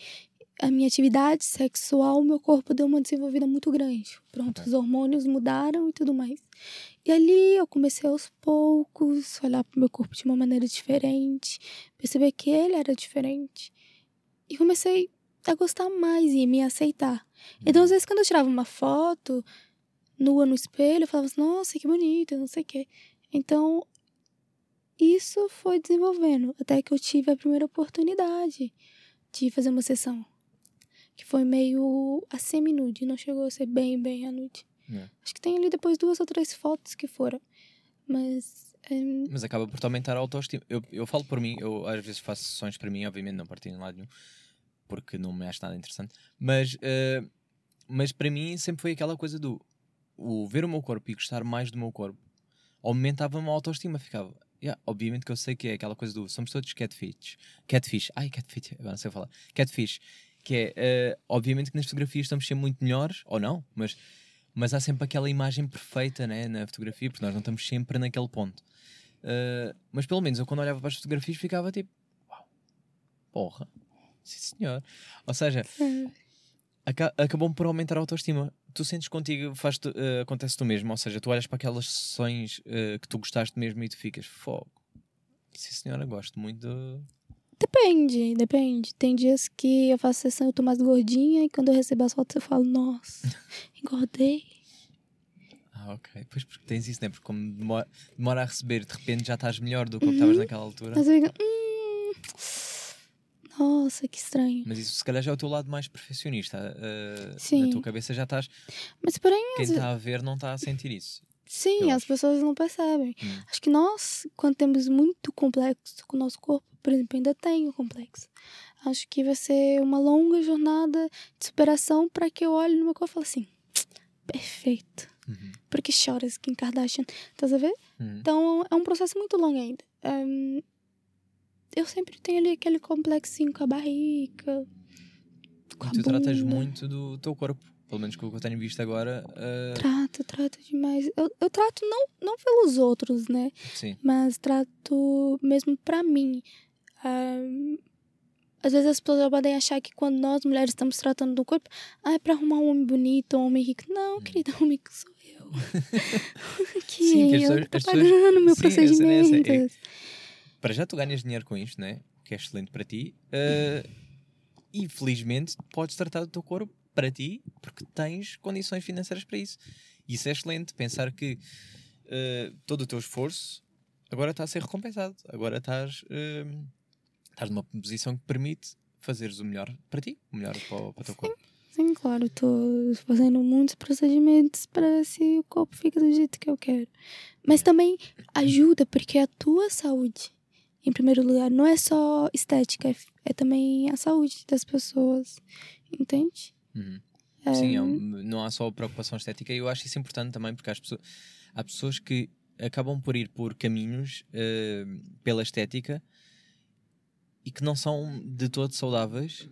a minha atividade sexual, meu corpo deu uma desenvolvida muito grande. Pronto, os hormônios mudaram e tudo mais. E ali eu comecei aos poucos olhar para o meu corpo de uma maneira diferente, perceber que ele era diferente. E comecei a gostar mais e me aceitar. Então, às vezes, quando eu tirava uma foto nua no espelho, eu falava assim, nossa, que bonita, não sei o quê. Então, isso foi desenvolvendo, até que eu tive a primeira oportunidade de fazer uma sessão. Que foi meio a semi-nude, não chegou a ser bem, bem a nude. É. Acho que tem ali depois duas ou três fotos que foram. Mas. Um... Mas acaba por aumentar a autoestima. Eu, eu falo por mim, eu às vezes faço sessões para mim, obviamente não partilho em lado nenhum porque não me acho nada interessante. Mas, uh, mas para mim sempre foi aquela coisa do o ver o meu corpo e gostar mais do meu corpo aumentava-me a autoestima. Ficava, yeah, obviamente que eu sei que é aquela coisa do somos todos catfish. Catfish, ai, catfish, agora não sei falar. Catfish, que é, uh, obviamente que nas fotografias estamos sempre muito melhores, ou não, mas, mas há sempre aquela imagem perfeita né, na fotografia, porque nós não estamos sempre naquele ponto. Uh, mas pelo menos eu quando olhava para as fotografias ficava tipo, uau, porra, Sim, senhor. Ou seja, aca acabou por aumentar a autoestima. Tu sentes contigo, faz uh, acontece tu mesmo. Ou seja, tu olhas para aquelas sessões uh, que tu gostaste mesmo e tu ficas, fogo. Sim, senhora, gosto muito de... Depende, depende. Tem dias que eu faço sessão e eu tô mais gordinha e quando eu recebo as fotos eu falo, nossa, (laughs) engordei. Ah, ok. Pois porque tens isso, né? Porque como demora, demora a receber, de repente já estás melhor do que uhum. estavas naquela altura. Mas eu digo, hum, nossa, que estranho. Mas isso se calhar já é o teu lado mais perfeccionista. Uh, Sim. Na tua cabeça já estás. Mas porém. Quem está a ver não está a sentir isso. Sim, as pessoas não percebem. Hum. Acho que nós, quando temos muito complexo com o nosso corpo, por exemplo, ainda tenho complexo. Acho que vai ser uma longa jornada de superação para que eu olhe no meu corpo e fale assim: perfeito. Uhum. Porque choras, Kim Kardashian. Tá a ver? Uhum. Então é um processo muito longo ainda. Um, eu sempre tenho ali aquele complexinho com a barriga. Com e tu tratas muito do teu corpo, pelo menos com o que eu tenho visto agora. Uh... Trato, trato demais. Eu, eu trato não, não pelos outros, né? Sim. Mas trato mesmo pra mim. Um, às vezes as pessoas podem achar que quando nós mulheres estamos tratando do corpo, ah, é pra arrumar um homem bonito, um homem rico. Não, hum. querida, homem que sou eu. (laughs) (laughs) que sim, que eu tô pagando pessoas... meu sim, procedimento para já tu ganhas dinheiro com isto, né? O que é excelente para ti. Uh, e felizmente podes tratar do teu corpo para ti porque tens condições financeiras para isso. Isso é excelente. Pensar que uh, todo o teu esforço agora está a ser recompensado. Agora estás, uh, estás numa posição que permite fazeres o melhor para ti, o melhor para, para o teu corpo. Sim, claro, estou fazendo muitos procedimentos para se o corpo fique do jeito que eu quero. Mas também ajuda porque é a tua saúde em primeiro lugar. Não é só estética, é, é também a saúde das pessoas. Entende? Uhum. É... Sim, é não há só preocupação estética. E eu acho isso importante também, porque as pessoas, há pessoas que acabam por ir por caminhos uh, pela estética e que não são de todo saudáveis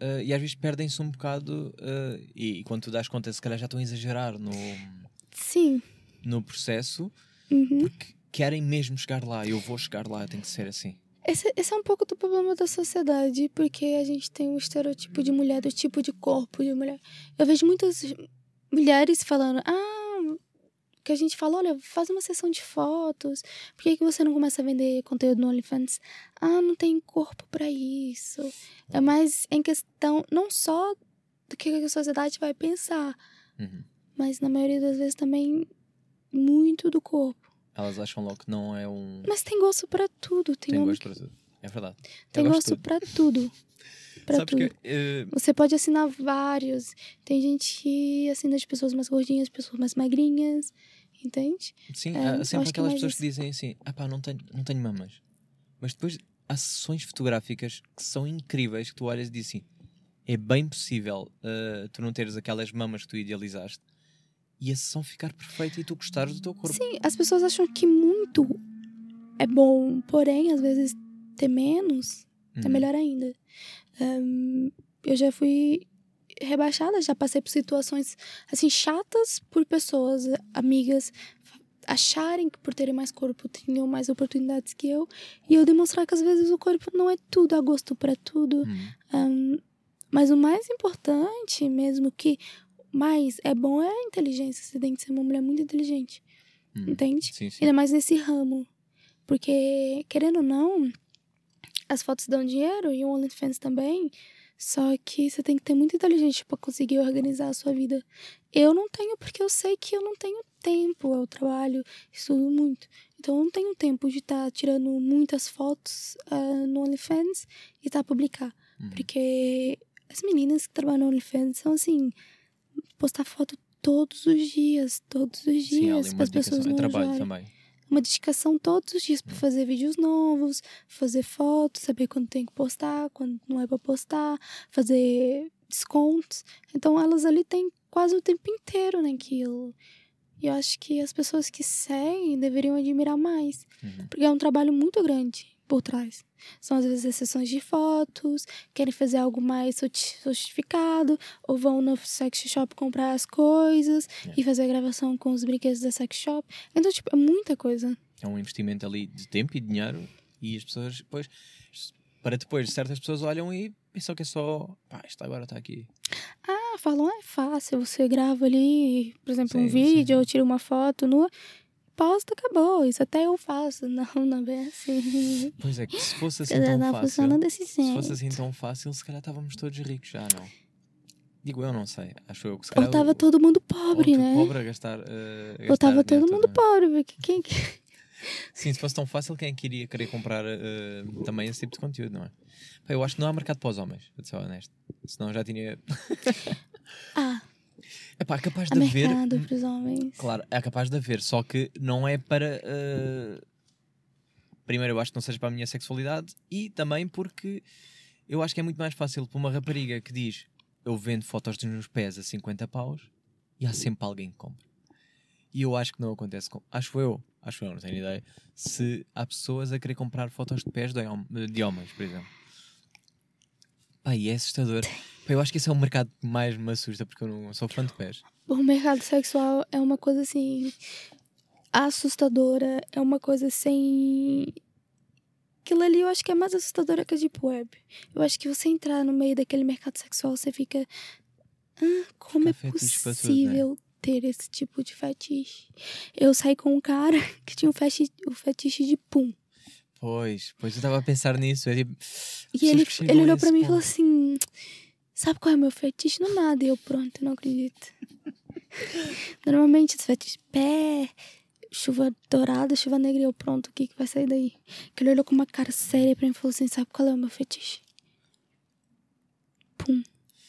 uh, e às vezes perdem-se um bocado uh, e, e, quando tu das conta, se calhar já estão a exagerar no, Sim. no processo Uhum. porque querem mesmo chegar lá. Eu vou chegar lá, tem que ser assim. Esse, esse é um pouco do problema da sociedade, porque a gente tem um estereotipo de mulher, do tipo de corpo de mulher. Eu vejo muitas mulheres falando, ah, que a gente fala, olha, faz uma sessão de fotos, por que, que você não começa a vender conteúdo no OnlyFans? Ah, não tem corpo para isso. É mais em questão, não só do que a sociedade vai pensar, Uhum. mas na maioria das vezes também muito do corpo. Elas acham logo que não é um. Mas tem gosto para tudo, tem, Tem gosto que para tudo. É verdade. tem gosto para tudo. Pra Sabes tudo. que eh, Você pode assinar vários. Tem gente que assina de pessoas mais gordinhas, pessoas mais magrinhas. Entende? Sim, É, sempre que é aquelas mais pessoas isso. que dizem assim: ah pá, não tenho, não tenho mamas. Mas depois há sessões fotográficas que são incríveis que tu olhas e dizes assim: é bem possível uh, tu não teres aquelas mamas que tu idealizaste e a sessão ficar perfeita e tu gostares do teu corpo. Sim, as pessoas acham que muito é bom, porém, às vezes, ter menos é Uhum. melhor ainda. Ahn, eu já fui rebaixada, já passei por situações assim chatas por pessoas, amigas, acharem que por terem mais corpo tinham mais oportunidades que eu, e eu demonstrar que às vezes o corpo não é tudo, há gosto para tudo. Uhum. Ahn, mas o mais importante, mesmo que mais é bom, é a inteligência. Você tem que ser uma mulher muito inteligente, Uhum. entende? Sim, sim. Ainda mais nesse ramo. Porque, querendo ou não, as fotos dão dinheiro e o OnlyFans também. Só que você tem que ter muita inteligência para conseguir organizar a sua vida. Eu não tenho porque eu sei que eu não tenho tempo. Eu trabalho, estudo muito. Então eu não tenho tempo de estar tirando muitas fotos ah, no OnlyFans e tá publicar. Uhum. Porque as meninas que trabalham no OnlyFans são assim, postar foto todos os dias, todos os dias, uma para as pessoas dedicação. Não trabalho enjoarem também. uma dedicação todos os dias para fazer vídeos novos, fazer fotos, saber quando tem que postar, quando não é para postar, fazer descontos. Então elas ali têm quase o tempo inteiro naquilo. E eu acho que as pessoas que seguem deveriam admirar mais, Uhum. porque é um trabalho muito grande por trás. São às vezes as sessões de fotos, querem fazer algo mais sofisticado, ou vão no sex shop comprar as coisas É. e fazer a gravação com os brinquedos da sex shop. Então, tipo, é muita coisa. É um investimento ali de tempo e dinheiro e as pessoas depois. Para depois, certas pessoas olham e pensam que é só. Pá, isto agora está aqui. Ah, falam, ah, é fácil. Você grava ali, por exemplo, um Sim, vídeo, sim. ou tira uma foto nua, posta, acabou. Isso até eu faço. (laughs) Não, não é bem assim. Pois é, que se fosse assim tão não fácil. desse Se jeito. fosse assim tão fácil, se calhar estávamos todos ricos já, não? Digo eu, não sei. Acho eu que se Ou calhar. tava o- todo mundo ou pobre, né? pobre a gastar. uh, a Ou gastar tava todo mundo é? pobre, porque quem... Sim, se fosse tão fácil, quem que iria querer comprar uh, também esse tipo de conteúdo, não é? Pá, eu acho que não há mercado para os homens, vou ser honesto. Senão já tinha. Ah, É pá, é capaz de haver. mercado pros homens. Claro, é capaz de haver, só que não é para. uh, Primeiro, eu acho que não seja para a minha sexualidade e também porque eu acho que é muito mais fácil para uma rapariga que diz eu vendo fotos dos meus pés a 50 paus e há sempre alguém que compra. E eu acho que não acontece com. Acho eu, acho eu, não tenho ideia. Se há pessoas a querer comprar fotos de pés de, hom- de homens, por exemplo. Pá, e é assustador. Pá, eu acho que esse é o mercado que mais me assusta porque eu não sou fã de pés. O mercado sexual é uma coisa assim assustadora, é uma coisa sem aquilo ali eu acho que é mais assustadora que a deep web. Eu acho que você entrar no meio daquele mercado sexual, você fica ah, como é pra tudo, possível ter esse tipo de fetiche? Eu saí com um cara (laughs) que tinha um fetiche, um fetiche de pum. Pois, pois eu estava a pensar nisso. É tipo, E ele, ele olhou pra mim e falou assim: Sabe qual é o meu fetiche? Não nada. E eu, pronto, não acredito. (laughs) Normalmente, os fetiches, pé, chuva dourada, chuva negra. E eu, pronto, o que, que vai sair daí? Que ele olhou com uma cara séria pra mim e falou assim: Sabe qual é o meu fetiche? Pum.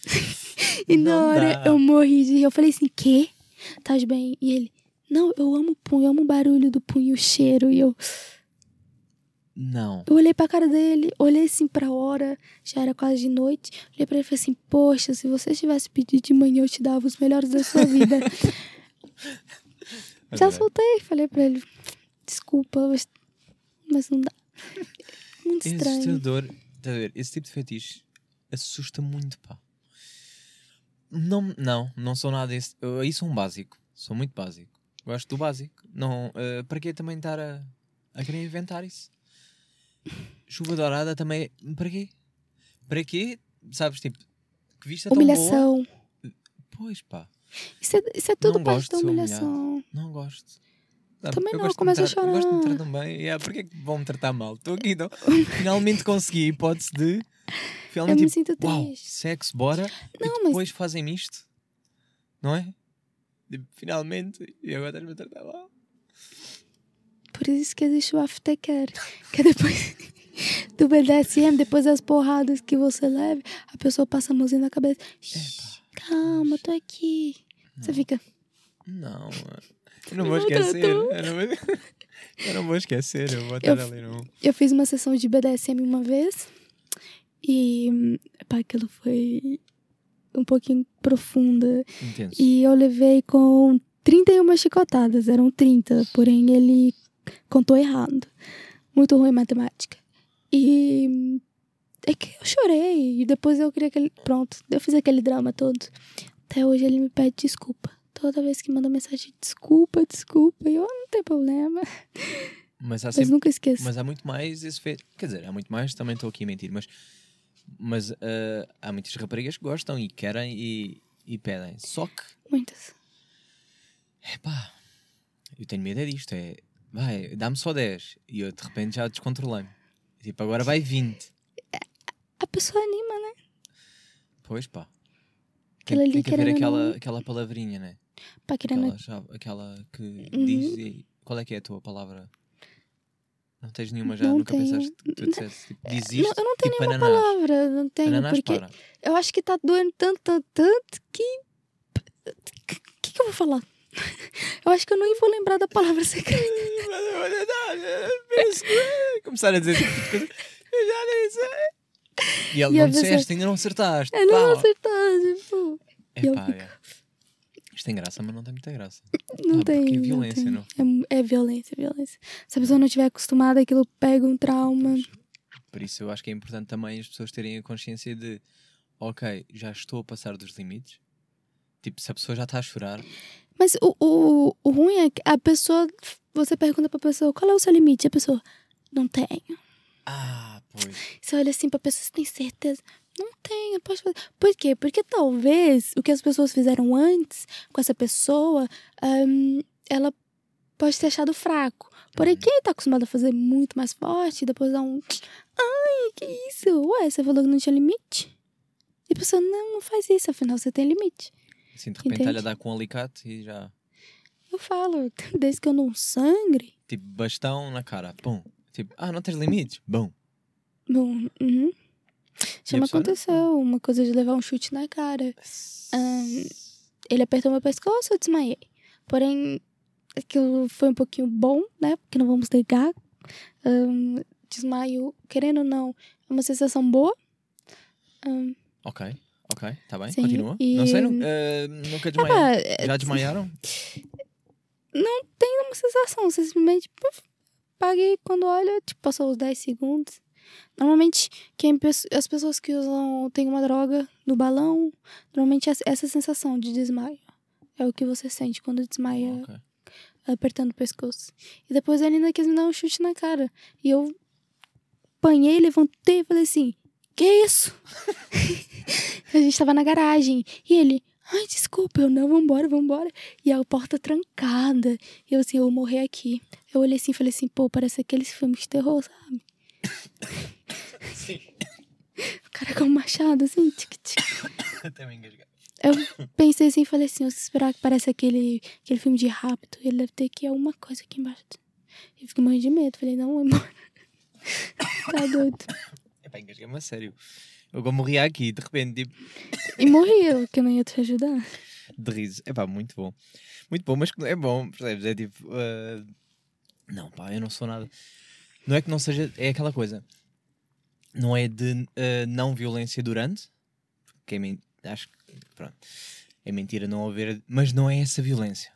(laughs) e na Não hora dá. eu morri de rir. Eu falei assim: Quê? Tá bem? E ele: Não, eu amo pum, eu amo o barulho do pum e o cheiro. E eu. Não. Eu olhei pra cara dele, olhei assim pra hora, já era quase de noite. Olhei pra ele e falei assim: Poxa, se você tivesse pedido de manhã, eu te dava os melhores da sua vida. (laughs) já soltei, falei pra ele: Desculpa, mas, não dá. Muito É estranho. assustador. Tá a ver? Esse tipo de fetiche assusta muito, pá. Não, não, não sou nada desse. Eu, aí sou um básico. Sou muito básico. Gosto do básico. Não, eh, para que também estar a, a querer inventar isso? Chuva dourada também. é- Para quê? Para quê? Sabes, tipo, que vista tão boa. Humilhação. Pois pá, Isso é, isso é tudo Não parte da humilhação. não gosto. Sabe, Também eu não, gosto de começa me a tra- eu Gosto de me chorar. tratar bem. Yeah, Porquê é que vão me tratar mal? Estou aqui, então. (laughs) Finalmente consegui a hipótese de. Eu Finalmente, me tipo, sinto uau, triste. sexo, bora. Não, e mas- depois fazem-me isto. Não é? Tipo, finalmente. E agora estás-me a tratar mal. Por isso que existe o aftercare. Que é depois (laughs) do BDSM, depois das porradas que você leva, a pessoa passa a mãozinha na cabeça. Calma, tô aqui. Você fica. Não, mano. eu não vou esquecer. Eu não vou, (laughs) eu não vou esquecer. Eu vou estar Eu- ali no. Eu fiz uma sessão de BDSM uma vez e pá, aquilo foi um pouquinho profunda. Intenso. E eu levei com 31 chicotadas, eram 30, porém ele contou errado. Muito ruim em matemática. E é que eu chorei e depois eu queria que ele. Pronto, eu fiz aquele drama todo. Até hoje ele me pede desculpa. Toda vez que manda mensagem, desculpa, desculpa. E eu não tem problema. Mas há Mas sempre nunca esqueço. Mas há muito mais esse feito. Quer dizer, há muito mais, também estou aqui a mentir, mas, mas ah, há muitas raparigas que gostam e querem e, e pedem. Só que, Muitas. epá, eu tenho medo é disto: é vai, dá-me só 10 e eu de repente já descontrolei-me. Tipo, agora vai 20. A pessoa anima, né? Pois pá. Tem, tem que haver ou aquela, não. aquela palavrinha, né? Pá, querendo. Aquela, já- aquela que Uhum. diz. e- qual é que é a tua palavra? Não tens nenhuma já? Não Nunca tenho. pensaste que tu disseste? Tipo, diz Não, isto, eu não tenho tipo nenhuma ananás. palavra, não tenho, Ananás porque para. eu acho que tá doendo tanto, tanto, tanto que. O que, que eu vou falar? (laughs) Eu acho que eu nem vou lembrar da palavra secreta. (laughs) Começar a dizer tipo de coisa. Eu já nem sei. E ele E não pessoa- disseste, ainda não acertaste. Eu não vou Pau. acertar, tipo. e eu é. Isto tem graça, mas não tem muita graça. Não Ah, tem. porque é não violência, tem. não? É, é violência, violência. Se a pessoa não estiver acostumada, aquilo pega um trauma. Por isso eu acho que é importante também as pessoas terem a consciência de ok, já estou a passar dos limites. Tipo, se a pessoa já está a chorar, Mas o, o, o ruim é que a pessoa. Você pergunta pra pessoa qual é o seu limite? E a pessoa, não tenho. ah, pois. Você olha assim pra pessoa, você tem certeza? Não tenho, pode fazer. Por quê? Porque talvez o que as pessoas fizeram antes com essa pessoa, ahn, ela pode ter achado fraco. Porém, Uhum. quem tá acostumado a fazer muito mais forte, depois dá um. Ai, que isso? Ué, você falou que não tinha limite? E a pessoa, não, não faz isso, afinal você tem limite. Assim, de repente está-lhe a dar com um alicate e já. Eu falo, (laughs) desde que eu não sangre. Tipo, bastão na cara. Pum. Tipo, ah, não tens limites? Bom. Bom, uhum. Já me não? aconteceu uma coisa de levar um chute na cara. Ahn, ele apertou meu pescoço, eu desmaiei. Porém, aquilo foi um pouquinho bom, né? Porque não vamos negar. Ahn, desmaio, querendo ou não, é uma sensação boa. Ahn, Ok, ok, está bem, Sim, continua. e- Não sei, nu- eh, nunca desmaiei. ah, é Já desmaiaram? uma sensação, simplesmente puf, paguei quando olha, tipo, passou os 10 segundos. Normalmente, quem, as pessoas que usam, tem uma droga no balão, normalmente essa, essa sensação de desmaio é o que você sente quando desmaia Ok. apertando o pescoço. E depois ele ainda quis me dar um chute na cara. E eu apanhei, levantei e falei assim: Que isso? (laughs) a gente tava na garagem. E ele, ai, desculpa, eu não, vambora, vambora. E a porta trancada. E eu assim, eu vou morrer aqui. Eu olhei assim e falei assim: pô, parece aqueles filmes de terror, sabe? Sim. (laughs) O cara com um machado, assim, tic, tic. Até me engasgar. Eu pensei assim e falei assim: eu esperar que parece aquele, aquele filme de rapto. Ele deve ter aqui alguma coisa aqui embaixo. Eu fiquei morrendo de medo. Falei: não, embora. (laughs) tá doido. Epá, engasguei-me a sério. Eu agora morria aqui, de repente, tipo, E morri eu, que eu não ia te ajudar. de riso. Epá, muito bom. Muito bom, mas é bom, percebes? É tipo. ah, Não, pá, eu não sou nada. Não é que não seja. É aquela coisa. Não é de ah, não violência durante. Porque é men- acho que. Pronto. É mentira não haver. Mas não é essa violência.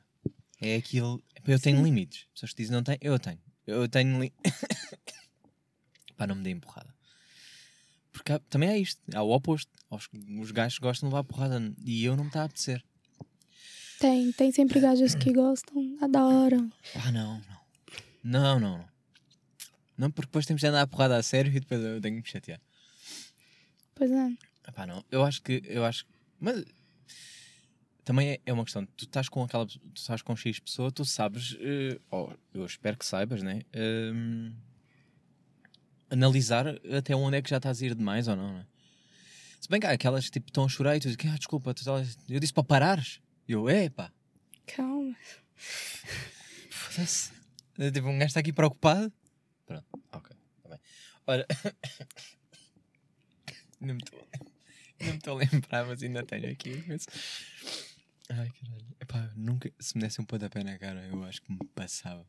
É aquilo. Eu tenho Sim. limites. Pessoas que dizem não tem, eu tenho. Eu tenho. Li... (laughs) pá, não me dê empurrada. Porque há- também há isto, há o oposto. Os, os gajos gostam de levar porrada e eu não me está a apetecer. Tem, tem sempre gajas que gostam, adoram. Ah, não, não. Não, não, não. Não, porque depois temos de andar a porrada a sério e depois eu tenho que me chatear. Pois é. Epá, não. Eu acho que. Eu acho. Mas. Também é, é uma questão. Tu estás com aquela. Tu estás com X pessoa, tu sabes. eh, ou eu espero que saibas, né? Hum, analisar até onde é que já estás a ir demais ou não, né? Se bem que há aquelas tipo estão a chorar e tu dizes, ah, desculpa, tu eu disse para parares. Eu, epá, Calma. foda-se. Eh, Tipo, um gajo está aqui preocupado. Pronto, ok, tá bem. Olha. (coughs) não me estou não me estou a lembrar, mas ainda tenho aqui. Mas... Ai, caralho. Epá, nunca. Se me desse um pontapé na cara, eu acho que me passava.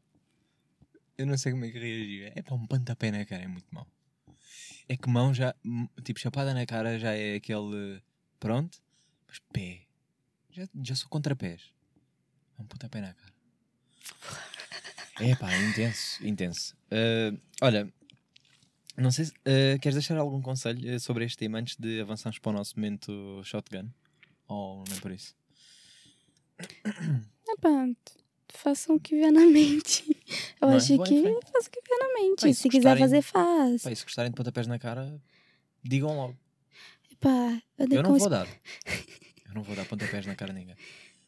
Eu não sei como é que reagia. É pá, um pontapé na cara é muito mau. É que mão já. Tipo, chapada na cara já é aquele. Pronto. Mas pé. Já, já sou contra pés. É um pontapé na cara. É pá, intenso, intenso. Ah, olha, não sei se ah, queres deixar algum conselho eh, sobre este tema antes de avançarmos para o nosso momento shotgun? Ou nem por isso? (coughs) Epá, façam o que vier na mente. Eu Não é? acho que frente. façam o que na mente. E se se quiser fazer, faz. E se gostarem de pontapés na cara, digam logo. Epá, eu dei Eu com não os- vou dar. (laughs) Eu não vou dar pontapés na cara a ninguém.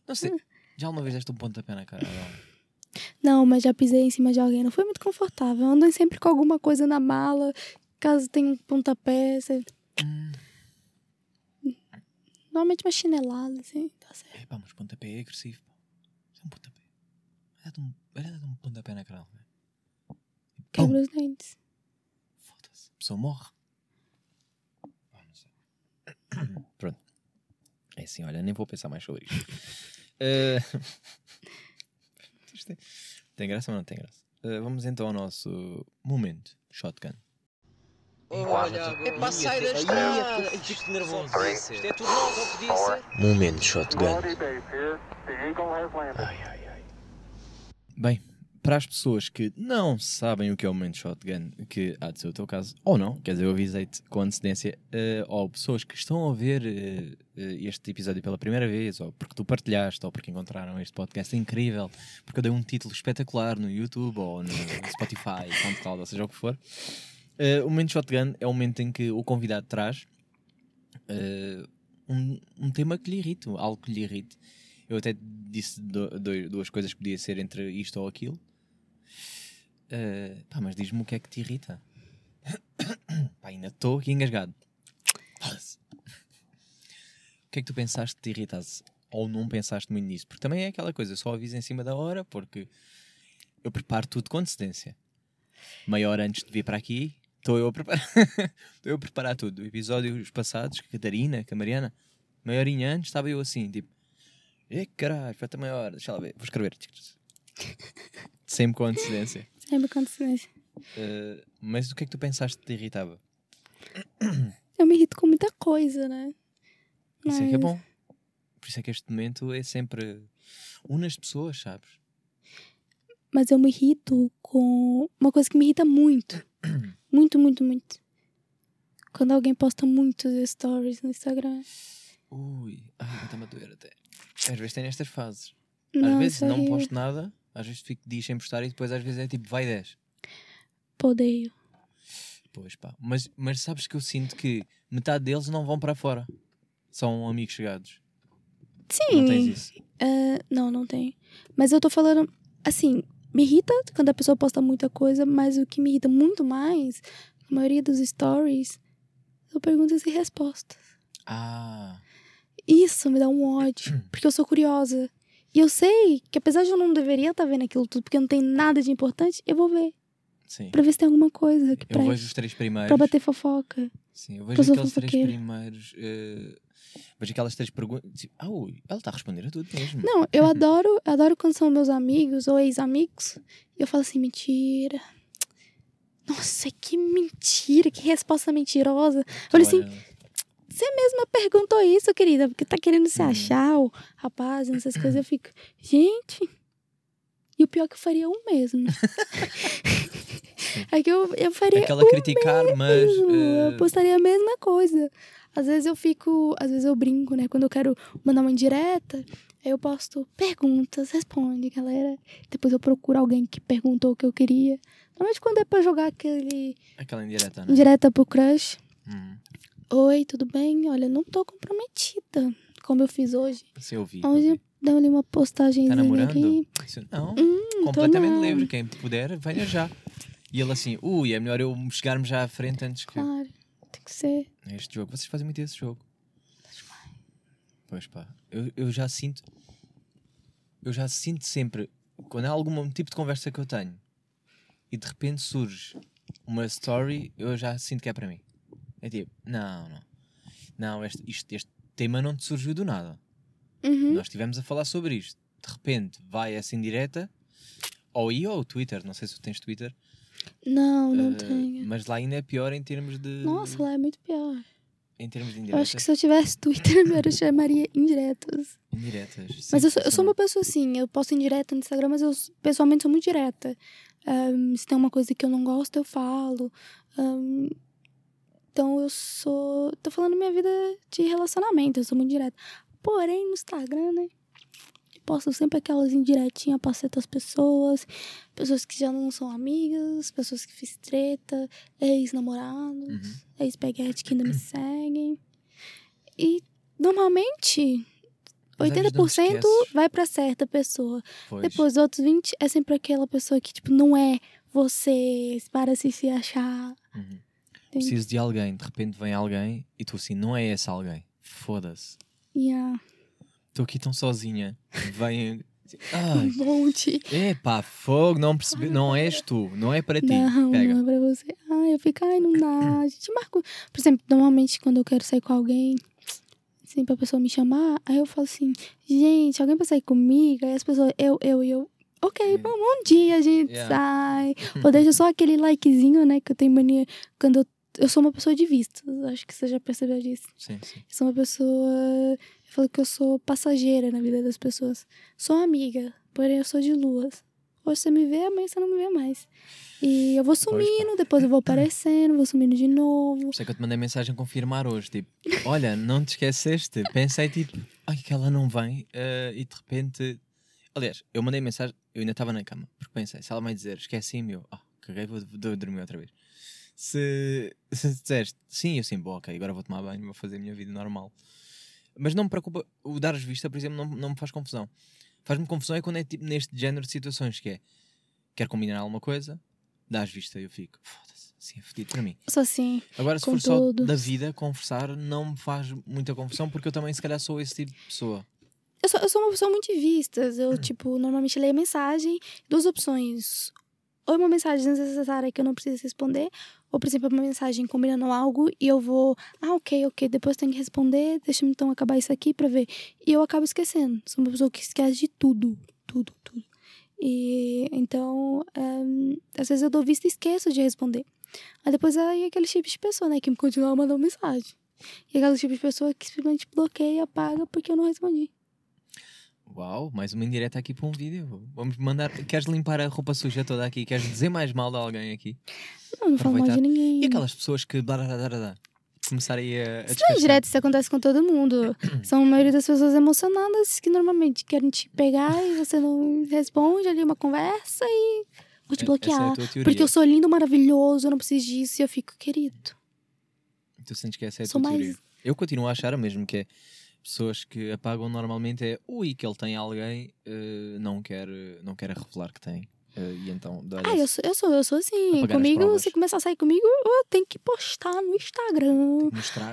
Não sei, já alguma vez deste um pontapé na cara? Não, mas já pisei em cima de alguém. Não foi muito confortável. Andem sempre com alguma coisa na mala. Caso tenha um pontapé. Você... Hum, Normalmente uma chinelada, assim. Tá certo. é pá, mas pontapé é agressivo. é um pontapé. Olha de um, olha de um pontapé na cara. Quebra os dentes. Foda-se. A pessoa morre. Ah, não sei. (coughs) Pronto. É assim, olha, nem vou pensar mais sobre isto. (laughs) (laughs) Isto tem, graça ou não tem graça? Eh, vamos então ao nosso momento shotgun. É para sair da estrada. Ai, Fico nervoso. Isto é tudo novo, podia ser. Momento shotgun. Bem, para as pessoas que não sabem o que é o momento shotgun, que há de ser o teu caso, ou não, quer dizer, eu avisei-te com antecedência, eh, ou pessoas que estão a ver eh, este episódio pela primeira vez, ou porque tu partilhaste, ou porque encontraram este podcast incrível, porque eu dei um título espetacular no YouTube, ou no Spotify, (laughs) SoundCloud, ou seja o que for. Eh, o momento shotgun é o momento em que o convidado traz um, um tema que lhe irrite, algo que lhe irrite. Eu até disse do- do- duas coisas que podia ser entre isto ou aquilo. Eh, pá, mas diz-me o que é que te irrita. (coughs) pá, ainda estou aqui engasgado. O que é que tu pensaste que te irritasse? Ou não pensaste muito nisso? Porque também é aquela coisa, só aviso em cima da hora porque eu preparo tudo com antecedência. Meia hora antes de vir para aqui, estou eu a preparar. (laughs) Eu a preparar tudo. Episódios passados, com a Catarina, com a Mariana, meia antes, estava eu assim, tipo, e caralho, falta meia hora, deixa lá ver, vou escrever. (laughs) Sempre com antecedência. Sempre com antecedência. Uh, mas o que é que tu pensaste que te irritava? Eu me irrito com muita coisa, né? Isso é que é Mas- bom. Por isso é que este momento é sempre. Une as pessoas, sabes? Mas eu me irrito com uma coisa que me irrita muito. (coughs) muito, muito, muito. Quando alguém posta muitos stories no Instagram. Ui, ai, está-me a doer até. Às vezes tem nestas fases. Não, às vezes não posto nada, às vezes fico dias sem postar e depois às vezes é tipo, vai 10. Odeio. Pois pá. Mas, mas sabes que eu sinto que metade deles não vão para fora. São amigos chegados. Sim. Não tens isso. É, não, não tem. Mas eu tô falando, assim, me irrita quando a pessoa posta muita coisa, mas o que me irrita muito mais, a maioria dos stories, são perguntas e respostas. Ah, Isso me dá um ódio, porque eu sou curiosa. E eu sei que apesar de eu não deveria estar vendo aquilo tudo, porque não tem nada de importante, eu vou ver. sim. Pra ver se tem alguma coisa que Eu vejo os três primeiros. Pra bater fofoca. Sim, eu vejo aqueles três fofoqueira. primeiros. eh, vejo aquelas três perguntas. tipo, Ah, ui, ela está a responder a tudo mesmo. Não, eu (laughs) adoro, adoro quando são meus amigos ou ex-amigos. E eu falo assim, mentira. Nossa, que mentira, que resposta mentirosa. Eu falei assim, Olha, você mesma perguntou isso, querida, porque tá querendo se Uhum. achar, o rapaz, essas coisas. Eu fico, gente. E o pior é que eu faria o mesmo. (laughs) É que eu, eu faria. Aquela criticar, mas. mesmo, eh, Eu postaria a mesma coisa. Às vezes eu fico. Às vezes eu brinco, né? Quando eu quero mandar uma indireta, aí eu posto perguntas, responde, galera. Depois eu procuro alguém que perguntou o que eu queria. Normalmente quando é pra jogar aquele aquela indireta, né? indireta pro crush. Hum, Oi, tudo bem? Olha, não tô comprometida. Como eu fiz hoje. eu vi. Hoje eu eu vi. dei ali uma postagem Tá namorando? Não, Hum, completamente não. livre. Quem puder, venha já. E ele assim, ui, é melhor eu chegarmos já à frente antes que. Claro, tem que ser. Este jogo, vocês fazem muito esse jogo. Pois pá, eu, eu já sinto. Eu já sinto sempre. Quando há algum tipo de conversa que eu tenho e de repente surge uma story, eu já sinto que é para mim. É tipo, não, não. Não, este, isto- este tema não te surgiu do nada. Uhum. Nós estivemos a falar sobre isto. De repente vai essa indireta, ou aí ou o Twitter, não sei se tu tens Twitter, Não, não eh, tenho. mas lá ainda é pior em termos de. Nossa, lá é muito pior. Em termos de Eu indiretas. acho que se eu tivesse Twitter, (laughs) eu chamaria indiretas. Indiretas. Mas sim, eu sou, eu sou uma pessoa assim, eu posto indireta no Instagram, mas eu pessoalmente sou muito direta. Ahn, se tem uma coisa que eu não gosto, eu falo. Ahn, então eu sou. Tô falando minha vida de relacionamento, eu sou muito direta. Porém, no Instagram, né? Posto sempre aquelas indiretinhas pra certas pessoas, pessoas que já não são amigas, pessoas que fiz treta, ex-namorados, Uhum. ex-peguete que ainda me seguem. E normalmente Mas às vezes não te 80% esqueces. vai pra certa pessoa. Pois. Depois, os outros 20% é sempre aquela pessoa que, tipo, não é você para se se achar. Uhum. Preciso de alguém, de repente vem alguém e tu assim, não é esse alguém. Foda-se. Yeah. Estou aqui tão sozinha. Vem. Um Ai, monte. epá, fogo, não percebi. Não és tu, não é para ti. Não, Pega. não é pra você. Ai, eu fico, ai, não dá. A gente marca. Por exemplo, normalmente quando eu quero sair com alguém, assim, pra pessoa me chamar, aí eu falo assim, gente, alguém pra sair comigo? Aí as pessoas, eu, eu e eu. Ok, É. vamos um dia a gente Yeah. sai. (laughs) Ou deixa só aquele likezinho, né? Que eu tenho mania. Quando eu, eu sou uma pessoa de vistas. Acho que você já percebeu disso. Sim, sim. Eu sou uma pessoa. Eu falo que eu sou passageira na vida das pessoas. Sou amiga, porém eu sou de luas. Hoje você me vê, amanhã você não me vê mais. E eu vou sumindo, depois eu vou aparecendo, vou sumindo de novo. É que eu te mandei mensagem confirmar hoje. Tipo, olha, não te esqueceste. Pensei tipo, ai que ela não vem. eh, e de repente. Aliás, eu mandei mensagem, eu ainda estava na cama. Porque pensei, se ela vai dizer esqueci-me, eu, ah, caguei, vou, vou dormir outra vez. Se, se disseste sim, eu sim, bom, ok, agora vou tomar banho, vou fazer a minha vida normal. Mas não me preocupa, o dar vista, por exemplo, não, não me faz confusão. Faz-me confusão é quando é tipo neste género de situações que é quero combinar alguma coisa, dás vista e eu fico, foda-se, assim é fedido para mim. Sou assim. Agora, se for só todos. da vida, conversar não me faz muita confusão, porque eu também, se calhar, sou esse tipo de pessoa. Eu sou, eu sou uma pessoa muito de vistas. Hum. Eu, tipo, normalmente leio a mensagem, duas opções. Ou é uma mensagem desnecessária que eu não preciso responder, ou, por exemplo, é uma mensagem combinando algo e eu vou, ah, ok, ok, depois tenho que responder, deixa eu então acabar isso aqui pra ver. E eu acabo esquecendo. Sou uma pessoa que esquece de tudo, tudo, tudo. E então, ehm, às vezes eu dou vista e esqueço de responder. Aí depois aí aquele tipo de pessoa, né, que me continua mandando mensagem. E aquele tipo de pessoa que simplesmente bloqueia apaga porque eu não respondi. Uau, mais uma indireta aqui para um vídeo. Vamos mandar. Queres limpar a roupa suja toda aqui? Queres dizer mais mal de alguém aqui? Não, não falo mal de ninguém. E aquelas pessoas que. blá, blá, blá, blá, blá, começarem a. a Isso não é direto, isso acontece com todo mundo. (clears throat) São a maioria das pessoas emocionadas que normalmente querem te pegar e você não responde ali uma conversa e vou te É- bloquear. É tua teoria. porque eu sou lindo, maravilhoso, eu não preciso disso. E eu fico, querido. Tu sentes que essa é a Sou tua mais- teoria. Eu continuo a achar o mesmo que é. Pessoas que apagam normalmente é ui, que ele tem alguém, eh, não, quer, não quer revelar que tem. Eh, e então Ah, eu sou, eu sou, eu sou assim. Comigo, se começar a sair comigo, eu tenho que postar no Instagram,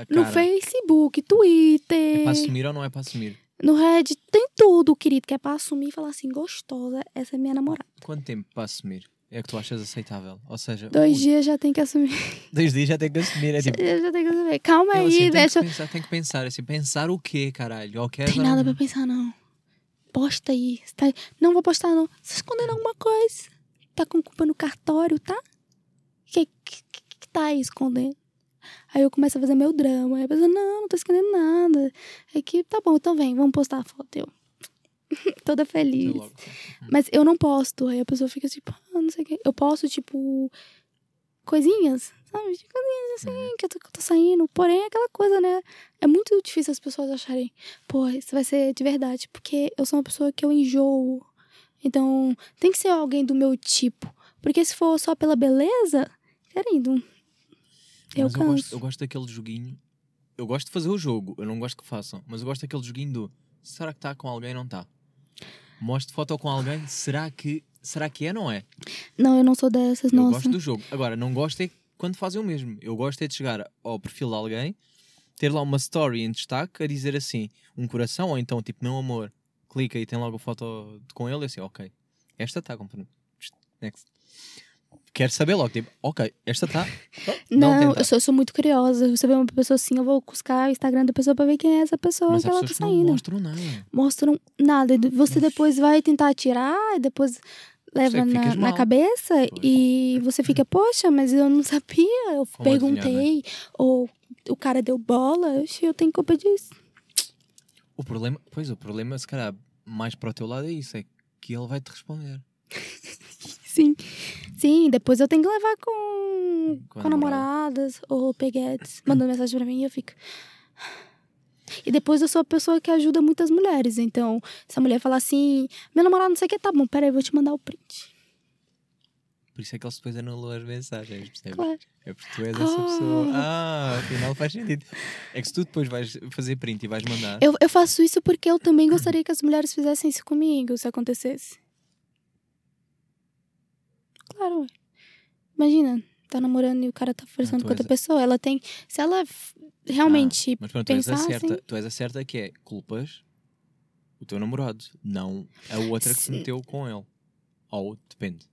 no. Facebook, É Twitter, para assumir ou não é para assumir? no Reddit, tem tudo, querido, que é pra assumir e falar assim, gostosa, essa é minha namorada. Quanto tempo para assumir? É que tu achas aceitável? Ou seja, Dois ui, dias já tem que assumir. (laughs) dois dias já tem que assumir. É tipo, já tenho que assumir. Calma aí, assim, deixa. que pensar, tenho que pensar. Assim, pensar o quê, caralho? Ou Tem nada pra pensar, não. Posta aí. Tá- Não vou postar, não. Você escondendo alguma coisa. Tá com culpa no cartório, tá? Que, que, que, que tá aí escondendo? Aí eu começo a fazer meu drama. Aí a pessoa, não, não tô escondendo nada. É que, tá bom, então vem, vamos postar a foto. Eu, (laughs) toda feliz. logo. Mas eu não posto. Aí a pessoa fica tipo, ah, não sei o quê. Eu posto, tipo, coisinhas, sabe? De coisinhas assim, que eu tô, que eu tô saindo. Porém, é aquela coisa, né? É muito difícil as pessoas acharem, pô, isso vai ser de verdade. Porque eu sou uma pessoa que eu enjoo. Então, tem que ser alguém do meu tipo. Porque se for só pela beleza, querido, eu eu canso. gosto, eu gosto daquele joguinho. Eu gosto de fazer o jogo, eu não gosto que façam, mas eu gosto daquele joguinho do será que está com alguém ou não está? Mostre foto com alguém, será que, será que é ou não é? Não, eu não sou dessas, Eu nossa. gosto do jogo. Agora, não gosto é quando fazem o mesmo. Eu gosto é de chegar ao perfil de alguém, ter lá uma story em destaque a dizer assim, um coração, ou então tipo, meu amor, clica e tem logo a foto com ele e assim, ok, esta está com Next. Quero saber logo, tipo, ok, esta (laughs) está. Não, tenta. eu sou, eu sou muito curiosa. Você vê uma pessoa assim, eu vou buscar o Instagram da pessoa pra ver quem é essa pessoa Mas que ela tá que não saindo. mostram nada. Mostram nada. Você depois vai tentar tirar, e depois leva é na, na cabeça Pois. e você fica, poxa, mas eu não sabia. Eu Como adivinhar, perguntei, ou o cara deu bola. Eu tenho culpa disso. O problema, pois, o problema, se calhar, mais para o teu lado é isso, é que ele vai te responder. (laughs) Sim. Sim, depois eu tenho que levar com, Com com, namoradas ou peguetes, mandando mensagem pra mim e eu fico. E depois eu sou a pessoa que ajuda muitas mulheres. Então, se a mulher falar assim, meu namorado não sei o que, tá bom, peraí, eu vou te mandar o print. Por isso é que ele depois anulou as mensagens, percebes? Claro. É porque tu és essa Ah. pessoa. Ah, afinal faz sentido. É que se tu depois vais fazer print e vais mandar. Eu, eu faço isso porque eu também gostaria que as mulheres fizessem isso comigo, se acontecesse. Claro. Imagina, tá namorando e o cara tá tu com outra pessoa. Ela tem. Se ela realmente Ah, mas pronto, tu és, a pensar certa, assim- tu és a certa que é culpas o teu namorado, não a outra que se meteu com ele. Ou depende.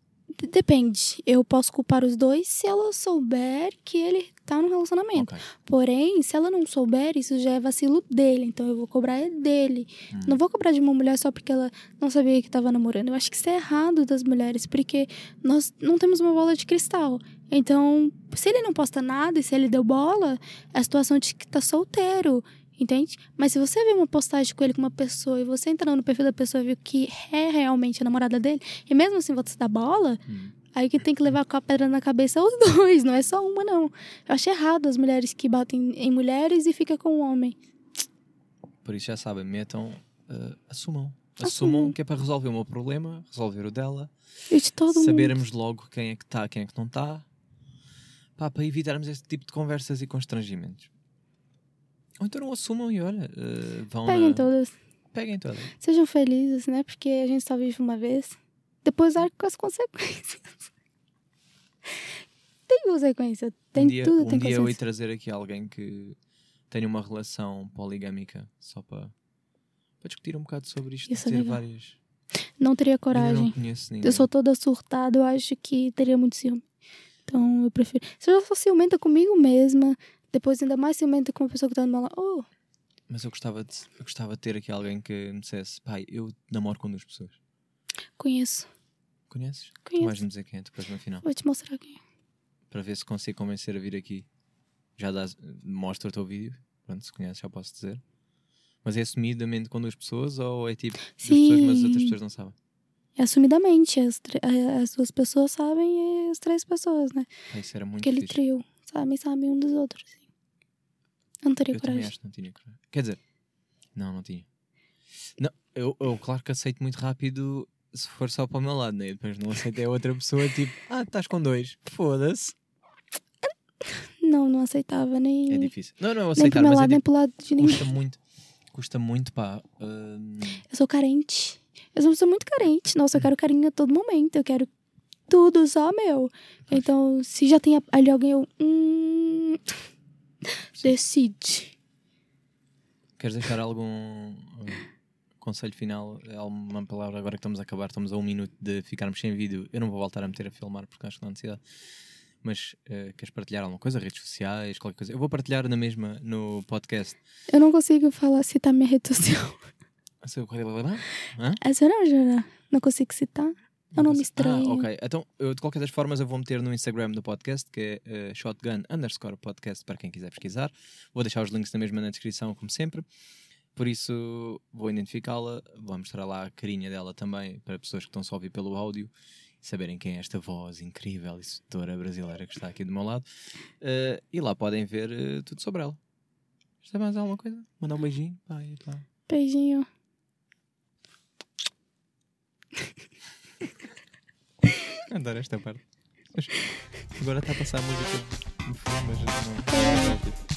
Depende. Eu posso culpar os dois se ela souber que ele tá num relacionamento. Ok. Porém, se ela não souber, isso já é vacilo dele. Então eu vou cobrar é dele. Hum. Não vou cobrar de uma mulher só porque ela não sabia que tava namorando. Eu acho que isso é errado das mulheres, porque nós não temos uma bola de cristal. Então, se ele não posta nada e se ele deu bola, é a situação de que tá solteiro. Entende? Mas se você vê uma postagem com ele com uma pessoa e você entra no perfil da pessoa e viu que é realmente a namorada dele, e mesmo assim você dá bola, Hum. Aí que tem que levar com a pedra na cabeça os (laughs) dois, não é só uma, não. Eu acho errado as mulheres que batem em mulheres e fica com o homem. Por isso já sabem, metam, eh, assumam. Assumam. Assumam que é para resolver o meu problema, resolver o dela, E de todo mundo. sabermos logo quem é que está, quem é que não está, pá, para evitarmos este tipo de conversas e constrangimentos. Ou então não assumam e olha, eh, vão Peguem na... todas. Peguem todas. Sejam felizes, né? Porque a gente só vive uma vez. Depois arca com as consequências. tem consequência. Tem um dia, tudo, um tem dia eu ia trazer aqui alguém que tenha uma relação poligâmica, só para, para discutir um bocado sobre isto, ter várias. Não teria Ainda não coragem. conheço ninguém. Eu sou toda surtada, eu acho que teria muito ciúme. Então eu prefiro. Se eu sou ciumenta comigo mesma, depois ainda mais ciumenta com uma pessoa que tá meu lado. Oh, Mas eu gostava, de, eu gostava de ter aqui alguém que me dissesse: pai, eu namoro com duas pessoas. conheço. Conheces? Tu Conheço. vais-me dizer quem é depois no final. Vou te mostrar quem. é. Para ver se consigo convencer a vir aqui. Já dás, mostra o teu vídeo. Pronto, se conheces, já posso dizer. Mas é assumidamente com duas pessoas ou é tipo duas pessoas, mas as outras Sim. pessoas não sabem? É assumidamente. As, as duas pessoas sabem e as três pessoas, né? Isso era muito Aquele fixe. trio. Sabem, sabem um dos outros. Eu não teria Eu coragem. acho não tinha coragem. Quer dizer, não, não tinha. Não, eu, eu claro que aceito muito rápido se for só para o meu lado, né? Depois não aceitei a outra pessoa, tipo, (laughs) ah, estás com dois. Foda-se. Não, não aceitava nem, É difícil. Não, não, nem aceitar, pro meu mas é lado, nem tipo, pro lado de ninguém. custa muito. Custa muito, pá. hum, Eu sou carente. Eu sou uma pessoa muito carente. Nossa, eu quero carinho a todo momento. Eu quero tudo só meu. Então, se já tem ali alguém, eu. Hum, decide. queres deixar algum conselho final? Alguma palavra agora que estamos a acabar? Estamos a um minuto de ficarmos sem vídeo. Eu não vou voltar a meter a filmar porque acho que não há necessidade. Mas eh, queres partilhar alguma coisa? Redes sociais, qualquer coisa? Eu vou partilhar na mesma no podcast. Eu não consigo falar, citar minha rede social. Seu- Hã? É Jura? Não consigo citar. Eu não me ah, estranho. Ah, ok. Então, eu, de qualquer das formas, eu vou meter no Instagram do podcast, que é uh, shotgun underscore podcast, para quem quiser pesquisar. Vou deixar os links na mesma na descrição, como sempre. Por isso, vou identificá-la, vou mostrar lá a carinha dela também, para pessoas que estão só a ouvir pelo áudio saberem quem é esta voz incrível e sedutora brasileira que está aqui do meu lado. Uh, e lá podem ver uh, tudo sobre ela. Está é mais alguma coisa? Mandar um beijinho. Vai, vai. Beijinho. (laughs) Adoro esta parte. Agora está a passar a música do filme, mas não.